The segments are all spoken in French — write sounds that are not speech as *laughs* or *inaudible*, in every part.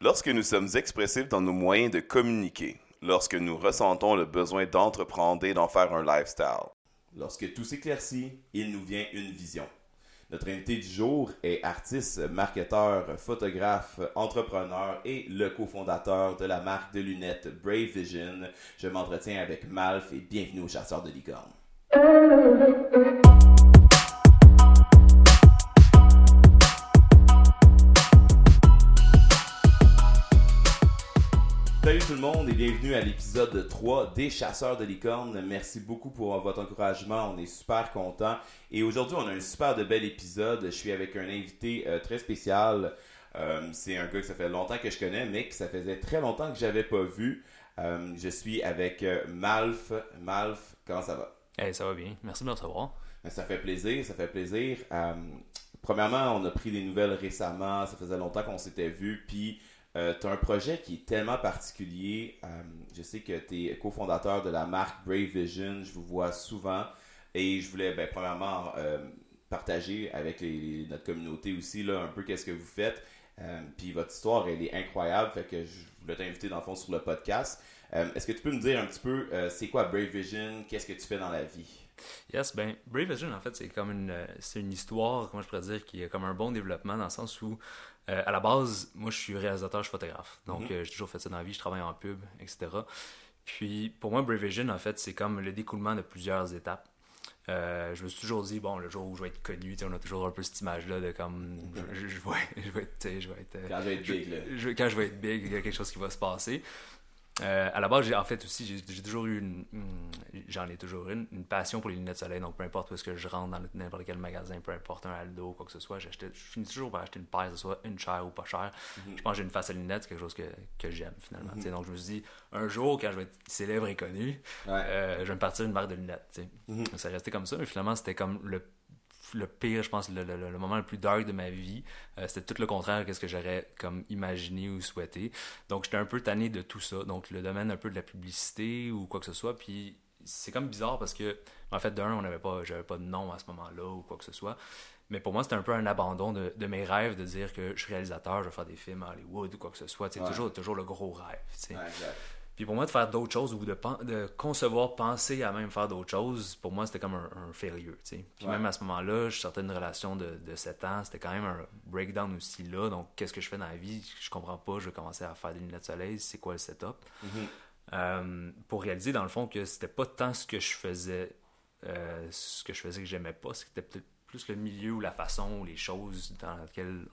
Lorsque nous sommes expressifs dans nos moyens de communiquer, lorsque nous ressentons le besoin d'entreprendre et d'en faire un lifestyle, lorsque tout s'éclaircit, il nous vient une vision. Notre invité du jour est artiste, marketeur, photographe, entrepreneur et le cofondateur de la marque de lunettes Brave Vision. Je m'entretiens avec Malf et bienvenue au Chasseur de licorne. Tout le monde et bienvenue à l'épisode 3 des Chasseurs de licorne. Merci beaucoup pour votre encouragement, on est super content. Et aujourd'hui, on a un super de bel épisode. Je suis avec un invité euh, très spécial. Euh, c'est un gars que ça fait longtemps que je connais, mais que ça faisait très longtemps que j'avais pas vu. Euh, je suis avec Malf. Malf, comment ça va? Hey, ça va bien. Merci de me recevoir. Ben, ça fait plaisir, ça fait plaisir. premièrement, on a pris des nouvelles récemment. Ça faisait longtemps qu'on s'était vu. Puis euh, tu as un projet qui est tellement particulier. Euh, je sais que tu es cofondateur de la marque Brave Vision. Je vous vois souvent. Et je voulais, ben, premièrement, euh, partager avec notre communauté aussi là, un peu qu'est-ce que vous faites. puis votre histoire, elle est incroyable. Fait que je voulais t'inviter dans le fond sur le podcast. Est-ce que tu peux me dire un petit peu c'est quoi Brave Vision? Qu'est-ce que tu fais dans la vie? Yes, ben Brave Vision, en fait, c'est comme une, c'est une histoire, comment je pourrais dire, qui est comme un bon développement dans le sens où euh, à la base, moi, je suis réalisateur, je suis photographe. Donc, mhm. euh, j'ai toujours fait ça dans la vie. Je travaille en pub, etc. Puis, pour moi, Brave Vision, en fait, c'est comme le découlement de plusieurs étapes. Euh, je me suis toujours dit, bon, le jour où je vais être connu, on a toujours un peu cette image-là de comme, je, je, vais, je vais être, je vais être, quand je vais être big, là. quand je vais être big, il y a quelque chose qui va se passer. Euh, à la base, j'ai en fait aussi, j'ai toujours eu une, j'en ai toujours une, une passion pour les lunettes de soleil. Donc, peu importe où est-ce que je rentre dans n'importe quel magasin, peu importe un Aldo, quoi que ce soit, je finis toujours par acheter une paire, que ce soit une chère ou pas chère. Mhm. Je pense que j'ai une face à lunettes, c'est quelque chose que, que j'aime finalement. Mhm. Donc, je me suis dit, un jour, quand je vais être célèbre et connu, euh, je vais me partir une marque de lunettes. Mhm. Ça restait comme ça, mais finalement, c'était comme le le pire, je pense, le, le, moment le plus dark de ma vie. Euh, c'était tout le contraire de ce que j'aurais comme imaginé ou souhaité. Donc, j'étais un peu tanné de tout ça. Donc, le domaine un peu de la publicité ou quoi que ce soit. Puis, c'est comme bizarre parce que, en fait, d'un, on n'avait pas, j'avais pas de nom à ce moment-là ou quoi que ce soit. Mais pour moi, c'était un peu un abandon de, de, mes rêves de dire que je suis réalisateur, je vais faire des films à Hollywood ou quoi que ce soit. C'est toujours, toujours le gros rêve. Puis pour moi, de faire d'autres choses ou de, de, concevoir, penser à même faire d'autres choses, pour moi, c'était comme un, un failure. Puis même à ce moment-là, je sortais d'une relation de, de 7 ans, c'était quand même un breakdown aussi là. Donc, qu'est-ce que je fais dans la vie? Je comprends pas, je vais commencer à faire des lunettes de soleil, c'est quoi le setup? Mm-hmm. euh, Pour réaliser, dans le fond, que c'était pas tant ce que je faisais, euh, ce que je faisais que j'aimais pas, c'était peut-être plus le milieu ou la façon ou les choses dans lesquelles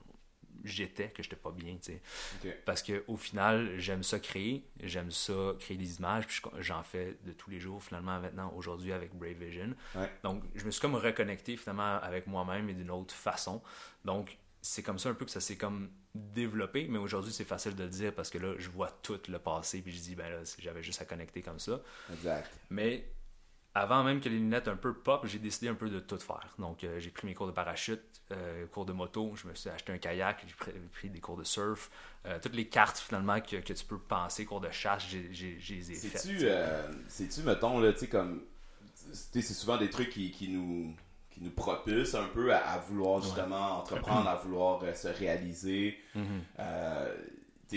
j'étais que j'étais pas bien, tu sais. Parce que au final, j'aime ça créer, j'aime ça créer des images, puis j'en fais de tous les jours finalement maintenant aujourd'hui avec Brave Vision. Donc je me suis comme reconnecté finalement avec moi-même et d'une autre façon. Donc c'est comme ça un peu que ça s'est comme développé, mais aujourd'hui c'est facile de le dire parce que là je vois tout le passé puis je dis ben là j'avais juste à connecter comme ça. Exact. Mais avant même que les lunettes un peu pop, j'ai décidé un peu de tout faire. Donc, euh, j'ai pris mes cours de parachute, euh, cours de moto, je me suis acheté un kayak, j'ai pris, des cours de surf. Euh, toutes les cartes, finalement, que, que, tu peux penser, cours de chasse, j'ai les ai faites. C'est-tu, mettons, là, tu sais, comme. C'est souvent des trucs qui, qui, nous qui nous propulsent un peu à, vouloir justement entreprendre, *clears throat* à vouloir se réaliser.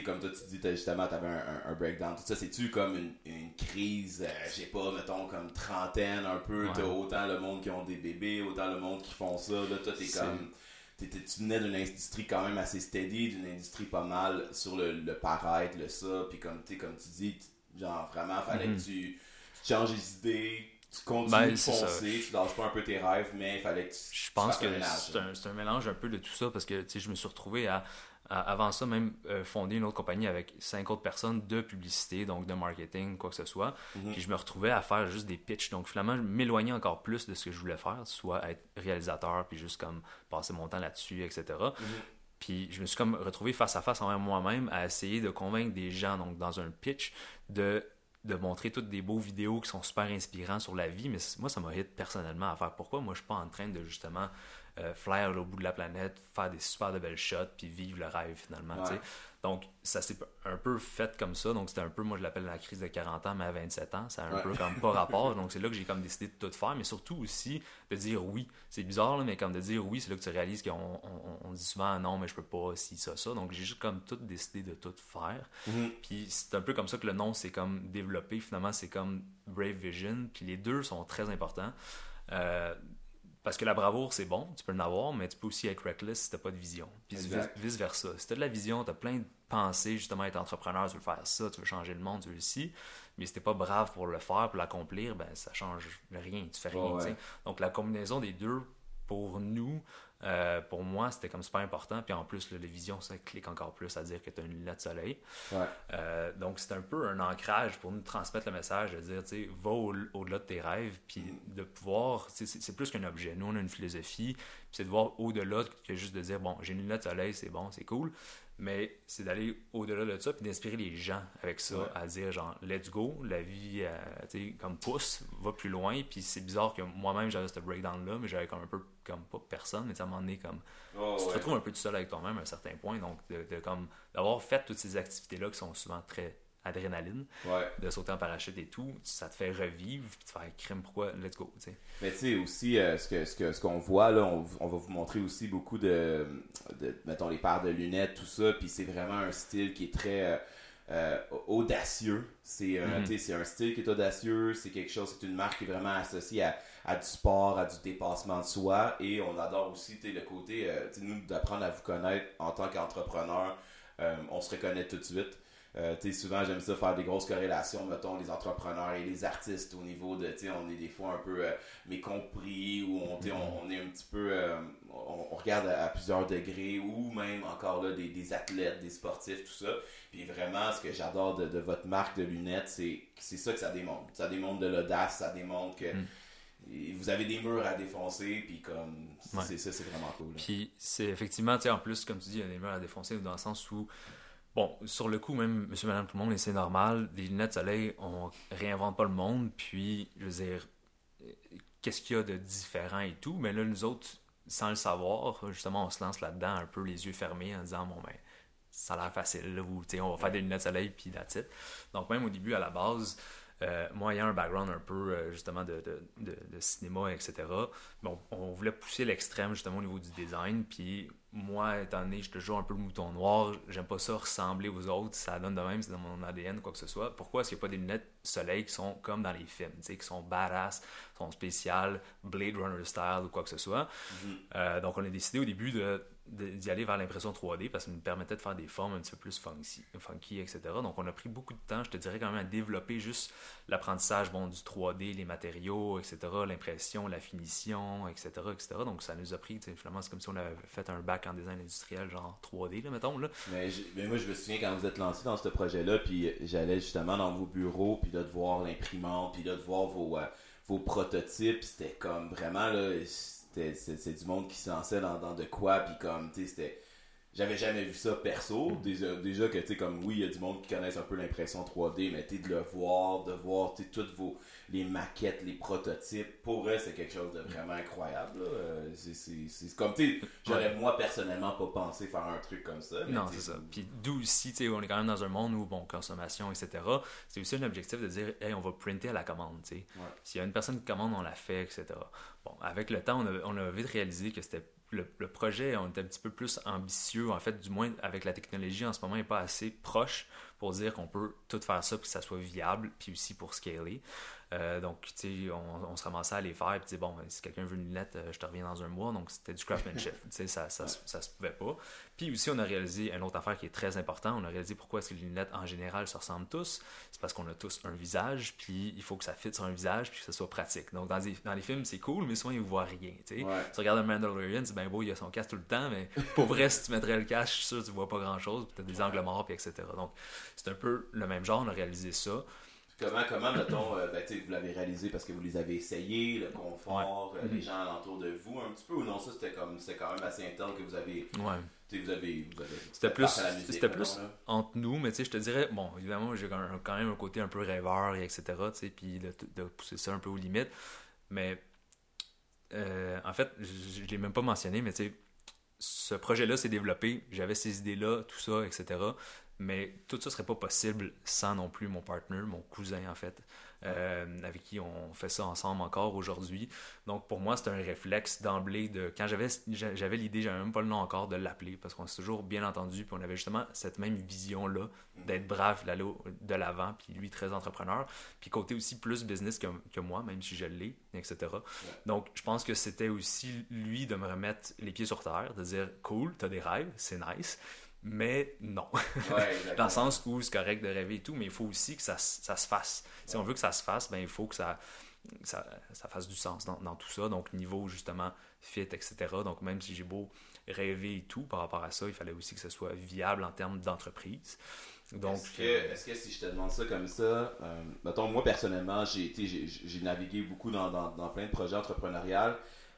Comme toi, tu dis, justement, tu avais un, breakdown, tout ça, c'est-tu comme une, crise, euh, je sais pas, mettons, comme trentaine, un peu, t'as autant le monde qui ont des bébés, autant le monde qui font ça, là, toi, t'es comme, tu venais d'une industrie quand même assez steady, d'une industrie pas mal sur le, le paraître, le ça, puis comme, comme tu dis, genre, vraiment, fallait que mm-hmm. tu, changes les idées, tu continues ben, de foncer, tu lâches pas un peu tes rêves, mais il fallait que tu Je pense que c'est un, un, mélange un peu de tout ça, parce que, tu sais, je me suis retrouvé à avant ça, même euh, fonder une autre compagnie avec cinq autres personnes de publicité, donc de marketing, quoi que ce soit. Mhm. Puis je me retrouvais à faire juste des pitchs. Donc finalement, je m'éloignais encore plus de ce que je voulais faire, soit être réalisateur, puis juste comme passer mon temps là-dessus, etc. Mhm. Puis je me suis comme retrouvé face à face envers moi-même à essayer de convaincre des gens, donc dans un pitch, de de montrer toutes des beaux vidéos qui sont super inspirants sur la vie, mais moi, ça m'a hit personnellement à faire pourquoi moi, je suis pas en train de justement euh, flyer au bout de la planète, faire des super de belles shots, puis vivre le rêve finalement. Donc, ça s'est un peu fait comme ça. Donc, c'était un peu, moi, je l'appelle la crise de 40 ans, mais à 27 ans. Ça a un peu comme pas *laughs* rapport. Donc, c'est là que j'ai comme décidé de tout faire, mais surtout aussi de dire oui. C'est bizarre, mais comme de dire oui, c'est là que tu réalises qu'on on, dit souvent non, mais je peux pas, si, ça, ça. Donc, j'ai juste comme tout décidé de tout faire. Mm-hmm. Puis, c'est un peu comme ça que le nom s'est comme développé. Finalement, c'est comme Brave Vision. Puis, les deux sont très importants. Euh, parce que la bravoure, c'est bon, tu peux en avoir, mais tu peux aussi être reckless si tu n'as pas de vision. Puis vice-versa. Si tu as de la vision, tu as plein de pensées, justement, être entrepreneur, tu veux faire ça, tu veux changer le monde, tu veux ci. Mais si tu pas brave pour le faire, pour l'accomplir, ben ça change rien, tu fais rien. Donc la combinaison des deux, pour nous, euh, pour moi, c'était comme super important. Puis en plus, la vision, ça clique encore plus à dire que tu as une lunette de soleil. Euh, donc, c'est un peu un ancrage pour nous transmettre le message de dire, tu sais, va au-delà de tes rêves, puis de pouvoir, c'est plus qu'un objet. Nous, on a une philosophie, puis c'est de voir au-delà que juste de dire, bon, j'ai une lunette de soleil, c'est bon, c'est cool. Mais c'est d'aller au-delà de ça, puis d'inspirer les gens avec ça, à dire genre, let's go, la vie, euh, tu sais, comme pousse, va plus loin. Puis c'est bizarre que moi-même j'avais ce breakdown-là, mais j'avais comme un peu, comme pas personne, mais à un moment donné, comme, oh, tu te retrouves un peu tout seul avec toi-même à un certain point. Donc, de, comme, d'avoir fait toutes ces activités-là qui sont souvent très adrénaline, de sauter en parachute et tout, ça te fait revivre, puis tu fais crime, pourquoi, let's go. Mais tu sais, aussi, euh, ce qu'on ce que, ce qu'on voit, là, on, on, va vous montrer aussi beaucoup de, de, mettons, les paires de lunettes, tout ça, puis c'est vraiment un style qui est très euh, euh, audacieux. C'est mm-hmm. c'est un style qui est audacieux, c'est quelque chose, c'est une marque qui est vraiment associée à, à, du sport, à du dépassement de soi, et on adore aussi le côté, nous, d'apprendre à vous connaître en tant qu'entrepreneur. on se reconnaît tout de suite. Euh, souvent, j'aime ça faire des grosses corrélations, mettons, les entrepreneurs et les artistes au niveau de, tu on est des fois un peu euh, mécompris ou on, on, est un petit peu, euh, on, regarde à, plusieurs degrés ou même encore là des, athlètes, des sportifs, tout ça. Puis vraiment, ce que j'adore de, votre marque de lunettes, c'est c'est ça que ça démontre. Ça démontre de l'audace, ça démontre que hmm. vous avez des murs à défoncer, puis comme, c'est ça, c'est vraiment cool. Puis c'est effectivement, tu sais, en plus, comme tu dis, il y a des murs à défoncer dans le sens où Bon, sur le coup, même monsieur, madame, tout le monde, c'est normal. Des lunettes de soleil, on réinvente pas le monde. Puis, je veux dire, qu'est-ce qu'il y a de différent et tout? Mais là, nous autres, sans le savoir, justement, on se lance là-dedans un peu les yeux fermés en disant, bon, ben, ça a l'air facile. Là, on va faire des lunettes de soleil, puis la titre. Donc, même au début, à la base, euh, moi, ayant un background un peu euh, justement de, de, de, cinéma, etc., bon, on voulait pousser l'extrême justement au niveau du design. Puis moi, étant donné, je te toujours un peu le mouton noir, j'aime pas ça ressembler aux autres, ça donne de même, c'est dans mon ADN, quoi que ce soit. Pourquoi? Est-ce qu'il n'y a pas des lunettes soleil qui sont comme dans les films, qui sont badass, sont spéciales, Blade Runner style ou quoi que ce soit. Mm-hmm. Euh, donc on a décidé au début de d'y aller vers l'impression 3D parce que ça nous permettait de faire des formes un petit peu plus funky, funky, etc. Donc on a pris beaucoup de temps, je te dirais quand même, à développer juste l'apprentissage bon, du 3D, les matériaux, etc., l'impression, la finition, etc., etc. Donc ça nous a pris, finalement, c'est comme si on avait fait un bac en design industriel, genre 3D, là, mettons. Là. Mais, mais moi, je me souviens quand vous êtes lancé dans ce projet-là, puis j'allais justement dans vos bureaux, puis là, de voir l'imprimante, puis là, de voir vos, euh, vos prototypes, c'était comme vraiment, là c'est du monde qui se lançait dans, de quoi, puis comme, tu sais, c'était j'avais jamais vu ça perso. Déjà, que, tu sais, comme oui, il y a du monde qui connaissent un peu l'impression 3D, mais tu de le voir, de voir, tu toutes vos, les maquettes, les prototypes, pour eux, c'est quelque chose de vraiment incroyable. Euh, c'est comme, tu sais, j'aurais moi personnellement pas pensé faire un truc comme ça. non, c'est ça. Puis d'où aussi, tu sais, on est quand même dans un monde où, bon, consommation, etc. C'est aussi un objectif de dire, hey, on va printer à la commande, tu sais. S'il y a une personne qui commande, on la fait, etc. Bon, avec le temps, on a, on a vite réalisé que c'était le, projet, on était un petit peu plus ambitieux. En fait, du moins, avec la technologie en ce moment, n'est pas assez proche pour dire qu'on peut tout faire ça, puis que ça soit viable, puis aussi pour scaler. Euh, donc, tu sais, on, on, se ramassait à les faire, puis bon, ben, si quelqu'un veut une lunette, euh, je te reviens dans un mois. Donc, c'était du craftsmanship. *laughs* tu sais, ça, ça, ça, se pouvait pas. Puis aussi, on a réalisé une autre affaire qui est très importante. On a réalisé pourquoi est-ce que les lunettes, en général, se ressemblent tous. C'est parce qu'on a tous un visage, puis il faut que ça fitte sur un visage, puis que ça soit pratique. Donc, dans, dans les films, c'est cool, mais souvent, ils ne voient rien, tu sais. Tu regardes un Mandalorian, c'est bien beau, il a son casque tout le temps, mais *laughs* pour vrai, si tu mettrais le casque, je suis sûr que tu vois pas grand-chose, puis tu as des angles morts, puis etc. Donc, c'est un peu le même genre, on a réalisé ça. Comment, comment mettons, euh, ben, vous l'avez réalisé parce que vous les avez essayés, le confort, euh, les mhm. gens alentour de vous, un petit peu, ou non, ça c'était comme, c'est quand même assez interne que vous avez. Ouais. Vous avez, vous avez c'était plus, c'était plus entre nous, mais tu sais, je te dirais, bon, évidemment, j'ai quand même un côté un peu rêveur, et etc., tu sais, puis de, de, pousser ça un peu aux limites, mais euh, en fait, je ne l'ai même pas mentionné, mais tu sais, ce projet-là s'est développé, j'avais ces idées-là, tout ça, etc. Mais tout ça serait pas possible sans non plus mon partner, mon cousin en fait, euh, avec qui on fait ça ensemble encore aujourd'hui. Donc pour moi, c'est un réflexe d'emblée de quand j'avais j'avais l'idée, j'avais même pas le nom encore de l'appeler parce qu'on s'est toujours bien entendu, puis on avait justement cette même vision là d'être brave, d'aller de l'avant, puis lui très entrepreneur, puis côté aussi plus business que, que moi, même si je l'ai, etc. Donc je pense que c'était aussi lui de me remettre les pieds sur terre, de dire cool, t'as des rêves, c'est nice mais non. *laughs* Dans le sens où c'est correct de rêver et tout, mais il faut aussi que ça, ça se fasse. Si on veut que ça se fasse, ben, il faut que ça, ça, ça fasse du sens dans, dans, tout ça. Donc, niveau justement fit, etc. Donc, même si j'ai beau rêver et tout par rapport à ça, il fallait aussi que ça soit viable en termes d'entreprise. Donc, est-ce que, euh, est que, si je te demande ça comme ça, euh, mettons, moi personnellement, j'ai été, j'ai navigué beaucoup dans, dans, dans, plein de projets entrepreneuriaux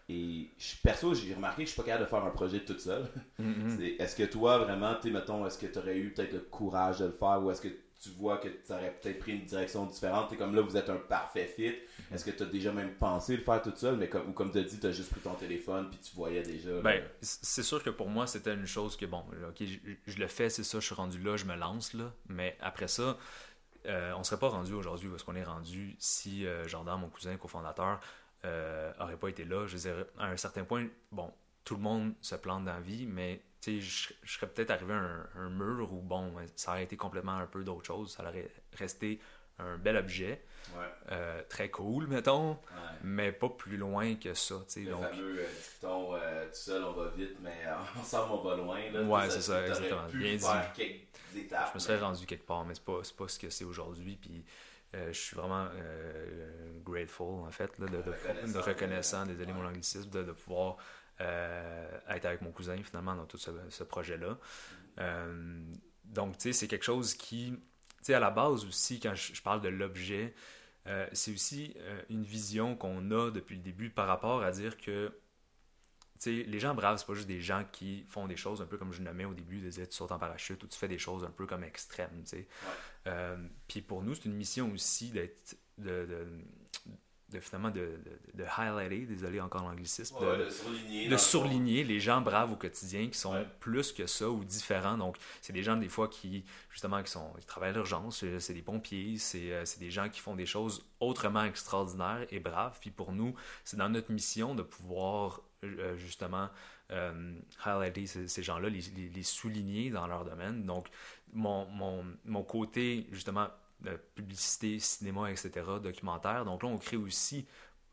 et perso, j'ai remarqué que je suis pas capable de faire un projet toute seule. Mm-hmm. *laughs* Est-ce que toi, vraiment, tu mettons, est-ce que tu aurais eu peut-être le courage de le faire ou est-ce que tu vois que tu aurais peut-être pris une direction différente? Es comme là, vous êtes un parfait fit. Mm-hmm. Est-ce que tu as déjà même pensé le faire toute seule? Mais comme, ou comme tu as dit, tu as juste pris ton téléphone puis tu voyais déjà. Ben, c'est sûr que pour moi, c'était une chose que, bon, ok, je, le fais, c'est ça, je suis rendu là, je me lance là. Mais après ça, euh, on serait pas rendu aujourd'hui où est-ce qu'on est rendu si euh, Gendarme, mon cousin cofondateur, euh, aurait pas été là. Je veux dire, à un certain point, bon, tout le monde se plante dans la vie, mais je, je serais peut-être arrivé à un, mur où, bon, ça aurait été complètement un peu d'autre chose. Ça aurait resté un bel objet, euh, très cool, mettons, mais pas plus loin que ça. Le donc... fameux euh, euh, tout seul on va vite, mais *laughs* ensemble on va loin. Là, ouais, c'est ça, exactement. Bien dit. Étapes, je me serais rendu quelque part, mais c'est pas, pas ce que c'est aujourd'hui. Puis je suis vraiment euh, grateful, en fait, là, de, de, reconnaissant, désolé mon anglicisme, de, pouvoir euh, être avec mon cousin, finalement, dans tout ce, projet-là. donc, tu sais, c'est quelque chose qui, tu sais, à la base aussi, quand je, parle de l'objet, c'est aussi une vision qu'on a depuis le début par rapport à dire que les gens braves, c'est pas juste des gens qui font des choses un peu comme je nommais au début, de dire tu sautes en parachute ou tu fais des choses un peu comme extrêmes. Euh, puis pour nous, c'est une mission aussi d'être de, de, finalement de, de, highlighter, désolé encore l'anglicisme, de, surligner, les gens braves au quotidien qui sont plus que ça ou différents. Donc, c'est des gens des fois qui, justement, qui, sont, qui travaillent à l'urgence, euh, c'est des pompiers, euh, c'est des gens qui font des choses autrement extraordinaires et braves. Puis pour nous, c'est dans notre mission de pouvoir justement euh, highlighter ces, gens-là, les, souligner dans leur domaine. Donc, mon, côté, justement, publicité, cinéma, etc., documentaire. Donc là, on crée aussi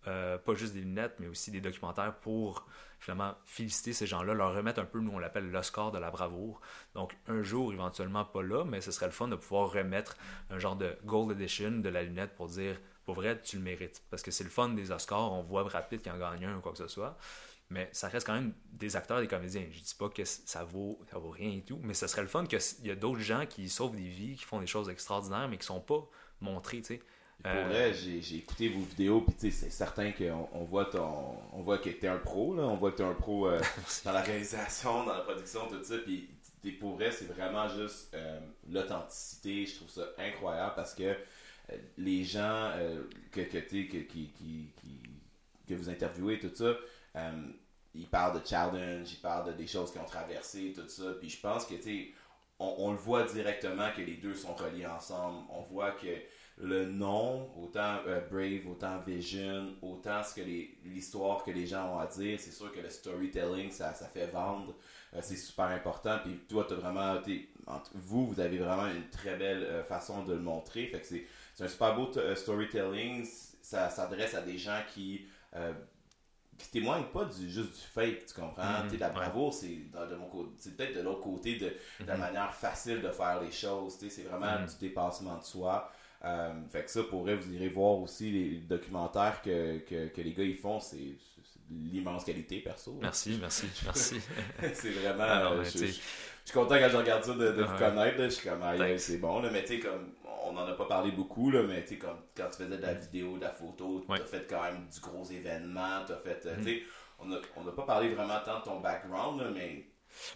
euh, pas juste des lunettes, mais aussi des documentaires pour finalement féliciter ces gens-là, leur remettre un peu, nous on l'appelle l'Oscar de la bravoure. Donc un jour, éventuellement pas là, mais ce serait le fun de pouvoir remettre un genre de Gold Edition de la lunette pour dire, pour vrai, tu le mérites. Parce que c'est le fun des Oscars, on voit Brad Pitt qui en gagne un ou quoi que ce soit mais ça reste quand même des acteurs, des comédiens. Je dis pas que ça vaut, ça vaut rien et tout, mais ce serait le fun qu'il y a d'autres gens qui sauvent des vies, qui font des choses extraordinaires, mais qui sont pas montrés, tu sais. Pour euh, vrai, j'ai écouté vos vidéos, puis c'est certain qu'on on voit, ton, on voit que tu es un pro, là. on voit que tu es un pro euh, *laughs* dans la réalisation, dans la production, tout ça, puis pour vrai, c'est vraiment juste euh, l'authenticité, je trouve ça incroyable parce que les gens que, que, que, qui, qui, que vous interviewez, tout ça, euh, il parle de challenge, il parle de des choses qu'ils ont traversées, tout ça. Puis je pense que, tu sais, on, le voit directement que les deux sont reliés ensemble. On voit que le nom, autant euh, Brave, autant Vision, autant ce que l'histoire que les gens ont à dire, c'est sûr que le storytelling, ça, fait vendre. Euh, c'est super important. Puis toi, as vraiment, vous, vous avez vraiment une très belle façon de le montrer. Fait que c'est un super beau storytelling. Ça s'adresse à des gens qui qui témoigne pas du, juste du fake, tu comprends? Mm La bravoure, c'est de mon côté, c'est peut-être de l'autre côté de, la mm-hmm. manière facile de faire les choses. C'est vraiment mm-hmm. du dépassement de soi. Euh, fait que ça, pourrait vous irez voir aussi les documentaires que, que, que les gars ils font, c'est l'immense qualité perso. Merci, merci, merci. *laughs* c'est vraiment. Alors, je, je, suis content quand je regarde ça de, de vous connaître. je suis comme, c'est bon. Là, mais tu sais, comme on n'en a pas parlé beaucoup, là, mais tu comme quand tu faisais de la vidéo, de la photo, tu as fait quand même du gros événement, as fait, euh, mm-hmm. on n'a pas parlé vraiment tant de ton background, mais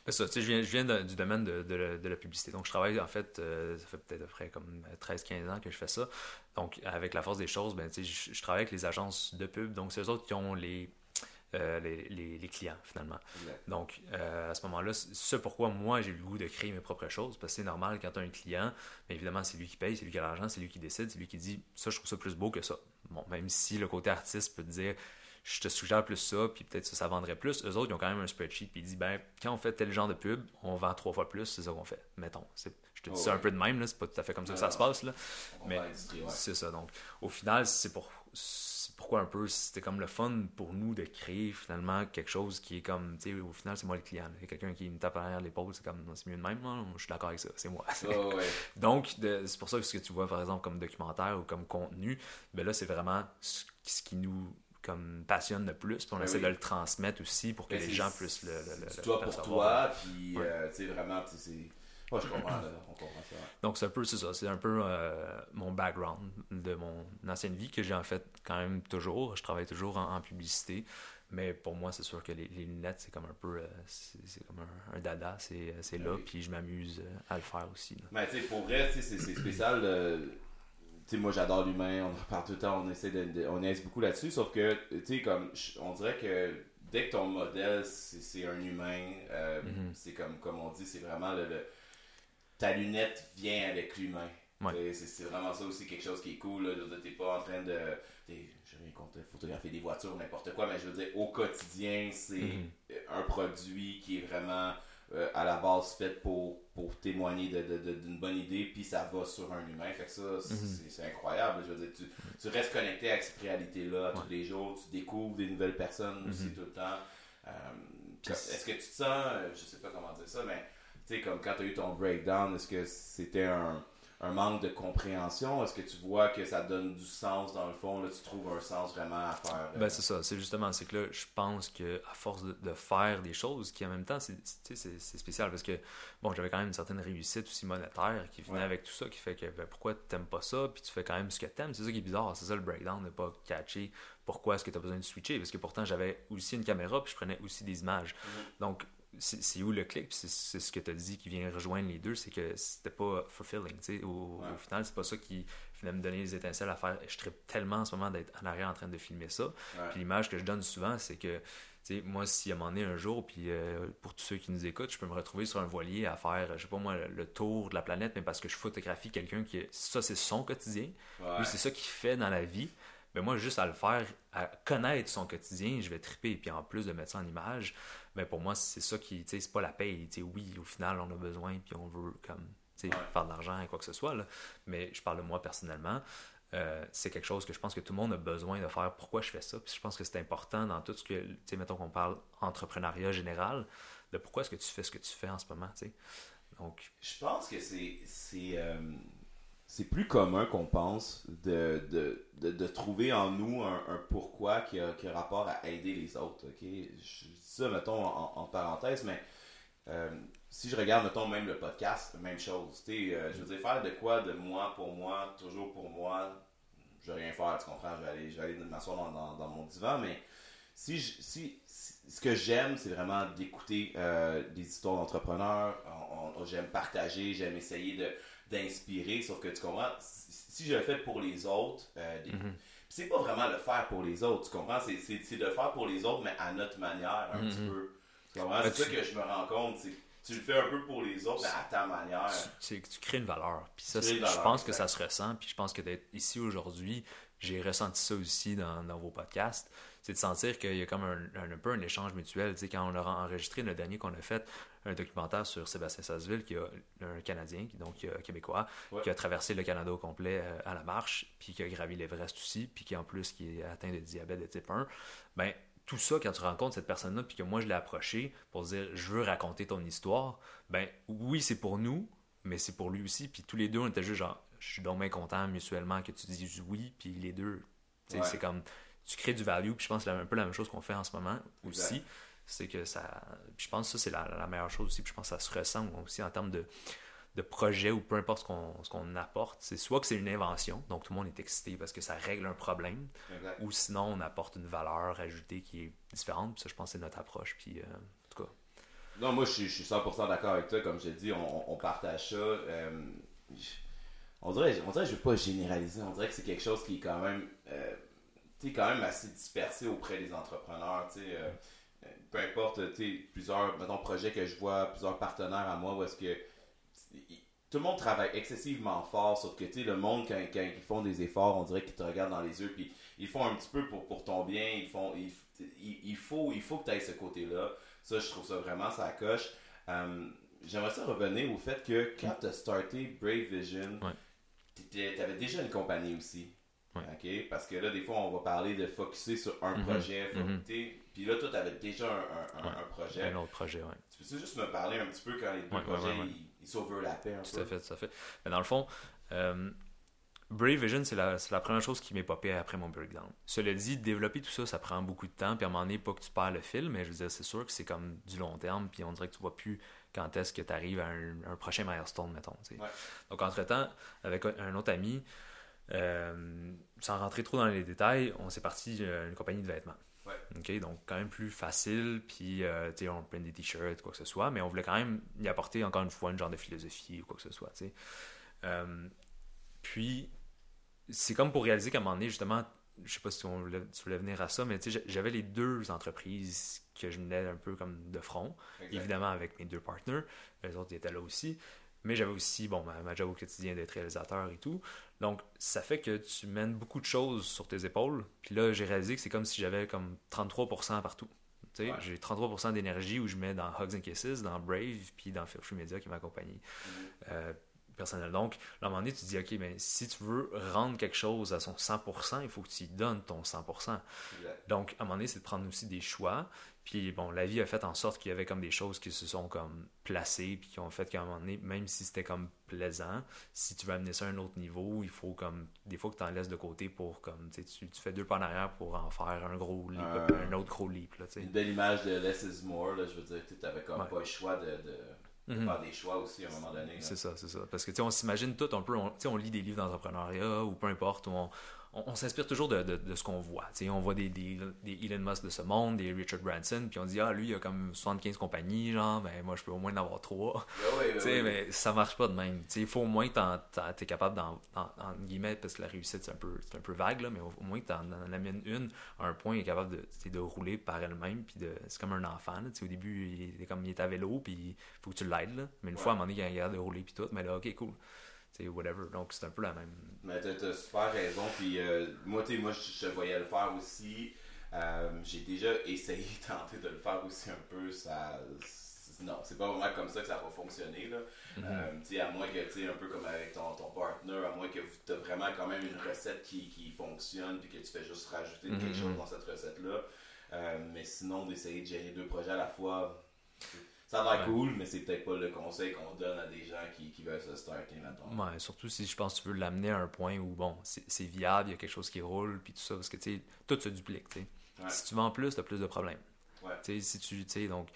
ben ça, je viens, je viens du domaine de, de, la, publicité. Donc, je travaille, en fait, euh, ça fait peut-être à peu près comme 13-15 ans que je fais ça. Donc, avec la force des choses, ben, je, je travaille avec les agences de pub. Donc, c'est eux autres qui ont les, euh, les, les, clients, finalement. Donc, euh, à ce moment-là, c'est pourquoi moi, j'ai le goût de créer mes propres choses, parce que c'est normal quand tu as un client, mais évidemment, c'est lui qui paye, c'est lui qui a l'argent, c'est lui qui décide, c'est lui qui dit ça, je trouve ça plus beau que ça. Bon, même si le côté artiste peut te dire je te suggère plus ça, puis peut-être ça, ça vendrait plus. Eux autres, ils ont quand même un spreadsheet, puis ils disent, ben, quand on fait tel genre de pub, on vend trois fois plus, c'est ça qu'on fait, mettons. Je te dis ça un peu de même, c'est pas tout à fait comme ça que ça se passe, là. mais c'est ça. Donc, au final, c'est pour pourquoi un peu c'était comme le fun pour nous de créer finalement quelque chose qui est comme tu sais au final c'est moi le client. Il y a quelqu'un qui me tape derrière l'épaule c'est comme c'est mieux de même je suis d'accord avec ça c'est moi. *laughs* Donc c'est pour ça que ce que tu vois par exemple comme documentaire ou comme contenu ben là c'est vraiment ce, qui nous comme passionne le plus puis on ben essaie de le transmettre aussi pour que ben, les gens puissent le, le, toi pour toi puis euh, tu sais vraiment c'est je comprends, Donc, c'est un peu, ça. C'est un peu euh, mon background de mon ancienne vie que j'ai en fait quand même toujours. Je travaille toujours en, publicité. Mais pour moi, c'est sûr que les, lunettes, c'est comme un peu. Euh, c'est comme un, dada. C'est ben là. Puis je m'amuse euh, à le faire aussi. Mais tu sais, pour vrai, c'est spécial. tu sais, moi, j'adore l'humain. On en parle tout le temps. On essaie de, on aise beaucoup là-dessus. Sauf que, tu sais, comme. On dirait que dès que ton modèle, c'est un humain, mm-hmm. c'est comme, comme on dit, c'est vraiment le ta lunette vient avec l'humain. C'est vraiment ça aussi quelque chose qui est cool. T'es pas en train de. Je rien contre photographier des voitures, n'importe quoi, mais je veux dire, au quotidien, c'est mm-hmm. un produit qui est vraiment euh, à la base fait pour, pour témoigner d'une bonne idée, puis ça va sur un humain. Fait que ça, mm-hmm. c'est incroyable. Je veux dire, tu, tu, restes connecté avec cette réalité-là tous les jours, tu découvres des nouvelles personnes aussi mm-hmm. tout le temps. Euh, est-ce que tu te sens, euh, je sais pas comment dire ça, mais tu sais, comme quand tu as eu ton breakdown, est-ce que c'était un, manque de compréhension? Est-ce que tu vois que ça donne du sens dans le fond? Là, tu trouves un sens vraiment à faire? Ben, c'est ça. C'est justement, c'est que là, je pense que à force de, faire des choses qui en même temps, c'est spécial parce que, bon, j'avais quand même une certaine réussite aussi monétaire qui venait avec tout ça, qui fait que, ben, pourquoi t'aimes pas ça? Puis tu fais quand même ce que t'aimes? C'est ça qui est bizarre. C'est ça le breakdown, de pas catcher pourquoi est-ce que tu as besoin de switcher. Parce que pourtant, j'avais aussi une caméra puis je prenais aussi des images. Mm-hmm. Donc, c'est où le clic, c'est ce que tu as dit qui vient rejoindre les deux, c'est que c'était pas fulfilling. Au, au final, c'est pas ça qui venait me donner les étincelles à faire. Je tripe tellement en ce moment d'être en arrière en train de filmer ça. Puis l'image que je donne souvent, c'est que moi, si à un moment donné, un jour, puis euh, pour tous ceux qui nous écoutent, je peux me retrouver sur un voilier à faire, je sais pas moi, le, tour de la planète, mais parce que je photographie quelqu'un qui. Ça, c'est son quotidien. Lui, c'est ça qu'il fait dans la vie. Mais moi, juste à le faire, à connaître son quotidien, je vais triper. Puis en plus de mettre ça en image, mais pour moi, c'est ça qui, tu sais, c'est pas la paye. Tu oui, au final, on a besoin, puis on veut, comme, tu sais, faire de l'argent et quoi que ce soit, là. Mais je parle de moi personnellement. Euh, c'est quelque chose que je pense que tout le monde a besoin de faire. Pourquoi je fais ça? Puis je pense que c'est important dans tout ce que, tu sais, mettons qu'on parle entrepreneuriat général, de pourquoi est-ce que tu fais ce que tu fais en ce moment, tu sais? Donc... Je pense que c'est... c'est euh, c'est plus commun qu'on pense de, de, de, de, trouver en nous un, un pourquoi qui a, qui a, rapport à aider les autres. ok? Dis ça, mettons, en, parenthèse, mais euh, si je regarde, mettons, même le podcast, même chose. Euh, je veux dire, faire de quoi de moi pour moi, toujours pour moi, je vais rien faire, tu comprends? Je vais aller, aller m'asseoir dans, dans, dans, mon divan, mais si, si, ce que j'aime, c'est vraiment d'écouter euh, des histoires d'entrepreneurs. J'aime partager, j'aime essayer de d'inspirer, sauf que tu comprends, si je le fais pour les autres, euh, mhm. c'est pas vraiment le faire pour les autres, tu comprends, c'est, de le faire pour les autres, mais à notre manière, un petit mhm. peu. Tu comprends, c'est ça que je me rends compte, c'est tu le fais un peu pour les autres, mais à ta manière. Tu, tu crées une valeur. Puis ça, je pense que ça se ressent. Puis je pense que d'être ici aujourd'hui, j'ai ressenti ça aussi dans, dans vos podcasts c'est de sentir qu'il y a comme un, un, peu un échange mutuel. Tu sais, quand on a enregistré le dernier qu'on a fait, un documentaire sur Sébastien Sasseville, qui est un Canadien, donc québécois, qui a traversé le Canada au complet euh, à la marche, puis qui a gravi l'Everest aussi, puis qui en plus qui est atteint de diabète de type 1, ben tout ça, quand tu rencontres cette personne-là, puis que moi je l'ai approché pour dire je veux raconter ton histoire, ben oui, c'est pour nous, mais c'est pour lui aussi. Puis tous les deux, on était juste genre, je suis donc bien content mutuellement que tu dises oui, puis les deux, c'est comme tu crées du value. Puis je pense que c'est un peu la même chose qu'on fait en ce moment aussi. C'est que ça. Puis je pense que ça, c'est la, meilleure chose aussi. Puis je pense que ça se ressent aussi en termes de, de projet ou peu importe ce qu'on apporte. C'est soit que c'est une invention, donc tout le monde est excité parce que ça règle un problème, ou sinon on apporte une valeur ajoutée qui est différente. Puis ça, je pense que c'est notre approche. Puis euh, en tout cas. Non, moi je suis, je suis 100% d'accord avec toi. Comme je dit, on, on partage ça. Euh, on dirait, on dirait je veux pas généraliser. On dirait que c'est quelque chose qui est quand même. Euh, quand même assez dispersé auprès des entrepreneurs. sais, euh, peu importe, tu plusieurs mettons, projets que je vois, plusieurs partenaires à moi, où est-ce que tout le monde travaille excessivement fort, sauf que tu le monde, quand, ils font des efforts, on dirait qu'ils te regardent dans les yeux, puis ils font un petit peu pour, pour ton bien, ils font, il, il- il faut, il faut que tu ailles ce côté-là. Ça, je trouve ça vraiment, ça coche. Euh, J'aimerais ça revenir au fait que quand tu as starté Brave Vision. Tu avais déjà une compagnie aussi. Ouais. OK? Parce que là, des fois, on va parler de focuser sur un Mhm. projet. Mhm. Puis là, toi, tu avais déjà un, un- un- Ouais. un projet. Un autre projet, ouais. Tu peux juste me parler un petit peu quand les deux projets ils- ils s'overlappaient un Tout peu? à fait, tout à fait. Mais dans le fond, euh, Brave Vision, c'est la, c'est la première chose qui m'est popée après mon breakdown. Cela dit, développer tout ça, ça prend beaucoup de temps, puis à un moment donné, pas que tu perds le fil, mais je veux dire, c'est sûr que c'est comme du long terme, puis on dirait que tu vois plus quand est-ce que tu arrives à un, un prochain milestone, mettons. Ouais. Donc, entre-temps, avec un, autre ami, euh, sans rentrer trop dans les détails, on s'est parti euh, une compagnie de vêtements. Ouais. Donc quand même plus facile, puis euh, on prend des t-shirts, quoi que ce soit, mais on voulait quand même y apporter encore une fois une genre de philosophie ou quoi que ce soit. Euh, puis, c'est comme pour réaliser qu'à un moment donné, justement, je sais pas si on voulait, tu voulais venir à ça, mais j'avais les deux entreprises que je menais un peu comme de front, évidemment avec mes deux partenaires, les autres ils étaient là aussi, mais j'avais aussi, bon, ma, ma job au quotidien d'être réalisateur et tout, donc ça fait que tu mènes beaucoup de choses sur tes épaules, puis là j'ai réalisé que c'est comme si j'avais comme 33% partout. Tu sais, Ouais. J'ai 33% d'énergie où je mets dans Hugs and Kisses, dans Brave, puis dans Free Media qui est ma compagnie Mhm. euh, personnelle. Donc, à un moment donné, tu te dis, OK, mais si tu veux rendre quelque chose à son 100%, il faut que tu y donnes ton 100%. Exact. Donc, à un moment donné, c'est de prendre aussi des choix. Puis, bon, la vie a fait en sorte qu'il y avait comme des choses qui se sont comme placées, puis qui ont fait qu'à un moment donné, même si c'était comme plaisant, si tu veux amener ça à un autre niveau, il faut comme, des fois que tu en laisses de côté pour comme, tu, sais, tu fais deux pas en arrière pour en faire un gros leap, un autre gros leap, là. Une belle image de Less is More, là, je veux dire, tu n'avais comme Ouais. pas le choix de, de, Mhm. faire des choix aussi à un moment donné. C'est ça, c'est ça. Parce que tu sais, on s'imagine tout un peu, on, tu sais, on lit des livres d'entrepreneuriat ou peu importe, ou on, on, on s'inspire toujours de, de, de ce qu'on voit. Tu on voit des, des, des Elon Musk de ce monde, des Richard Branson, puis on dit, ah, lui, il a comme 75 compagnies, genre, ben moi, je peux au moins en avoir trois. Ben oui, ben Tu sais, oui. mais ça marche pas de même. Tu il faut au moins que t'en- t'es capable d'en, en, en guillemets, parce que la réussite, c'est un peu, c'est un peu vague, là, mais au, au moins que tu en amènes une à un point, il est capable de, tu de rouler par elle-même, puis de, c'est comme un enfant, là. Tu au début, il est comme, il est à vélo, puis il faut que tu l'aides, là. Mais une Ouais. fois, à un moment donné, il capable de rouler, puis tout, mais là, ok, cool. Whatever. Donc, c'est un peu la même. Mais t'as, t'as super raison. Puis euh, moi, tu moi, je, je voyais le faire aussi. Euh, j'ai déjà essayé, tenté de le faire aussi un peu. Ça, non, c'est pas vraiment comme ça que ça va fonctionner. Là. Euh, tu sais, à moins que, tu un peu comme avec ton, ton partner, à moins que tu as vraiment quand même une recette qui, qui fonctionne, puis que tu fais juste rajouter quelque Mhm. chose dans cette recette-là. Euh, mais sinon, d'essayer de gérer deux projets à la fois, ça a l'air Ouais. cool, mais c'est peut-être pas le conseil qu'on donne à des gens qui, qui veulent se starter là-dedans. Ouais, surtout si je pense que tu veux l'amener à un point où, bon, c'est, viable, il y a quelque chose qui roule, puis tout ça, parce que, tu sais, tout se duplique, tu sais. Ouais. Si tu vends plus, tu as plus de problèmes. Ouais. Tu sais, si tu, tu sais, donc,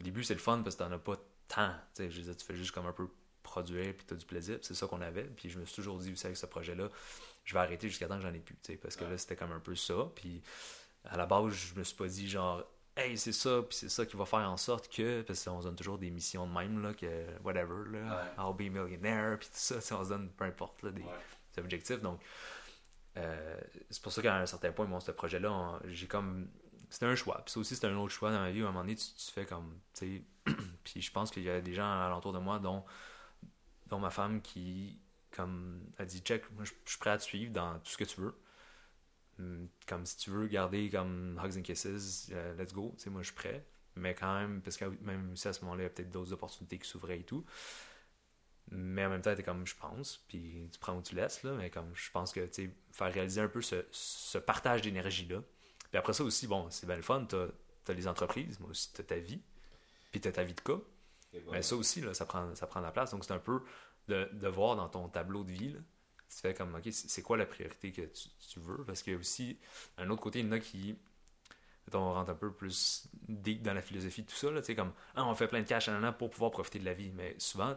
au début, c'est le fun parce que t'en as pas tant. Tu sais, je dire, tu fais juste comme un peu produire puis tu as du plaisir. C'est ça qu'on avait. Puis je me suis toujours dit aussi avec ce projet-là, je vais arrêter jusqu'à temps que j'en ai plus. Tu sais, parce que là, c'était comme un peu ça. Puis à la base, je me suis pas dit genre, hey, c'est ça, puis c'est ça qui va faire en sorte que. Parce qu'on se donne toujours des missions de même, là, que whatever, là, I'll be millionaire, puis tout ça. On se donne peu importe là, des, Ouais. des objectifs. Donc, euh, c'est pour ça qu'à un certain point, bon, ce projet-là, j'ai comme. C'était un choix. Puis ça aussi, c'était un autre choix dans ma vie. où À un moment donné, tu, tu fais comme. Tu sais. *clears throat* puis je pense qu'il y a des gens alentour de moi, dont, dont ma femme, qui comme a dit check, moi je suis prêt à te suivre dans tout ce que tu veux. Hum, Comme si tu veux garder comme Hugs and Kisses, euh, let's go. Tu sais, moi je suis prêt. Mais quand même, parce que même aussi à ce moment-là, il y a peut-être d'autres opportunités qui s'ouvraient et tout. Mais en même temps, t'es comme je pense, puis tu prends ou tu laisses, là, mais comme je pense que, tu sais, faire réaliser un peu ce, ce partage d'énergie-là. Puis après ça aussi, bon, c'est bien le fun, t'as as les entreprises, mais aussi t'as ta vie, puis t'as ta vie de cas. Voilà. Mais ça aussi, là, ça, prend, ça prend de la place. Donc c'est un peu de, de voir dans ton tableau de vie, là, tu fais comme, OK, c'est quoi la priorité que tu, tu veux? Parce qu'il y a aussi, un autre côté, il y en a qui, on rentre un peu plus deep dans la philosophie de tout ça, là, tu sais, comme, ah, on fait plein de cash nanana, pour pouvoir profiter de la vie. Mais souvent,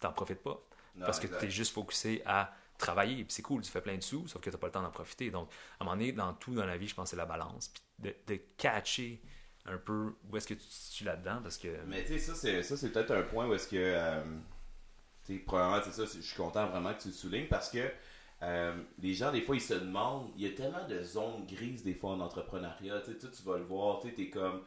t'en profites pas. Non, parce que tu es juste focusé à travailler. Puis c'est cool, tu fais plein de sous, sauf que tu pas le temps d'en profiter. Donc, à un moment donné, dans tout dans la vie, je pense que c'est la balance. Puis de, de catcher un peu où est-ce que tu te situes là-dedans. Parce que. Mais tu sais, ça, c'est, ça, c'est peut-être un point où est-ce que. euh, probablement, c'est ça, je suis content vraiment que tu le soulignes parce que euh, les gens, des fois, ils se demandent, il y a tellement de zones grises, des fois, en entrepreneuriat. Tu tu vas le voir, tu es comme.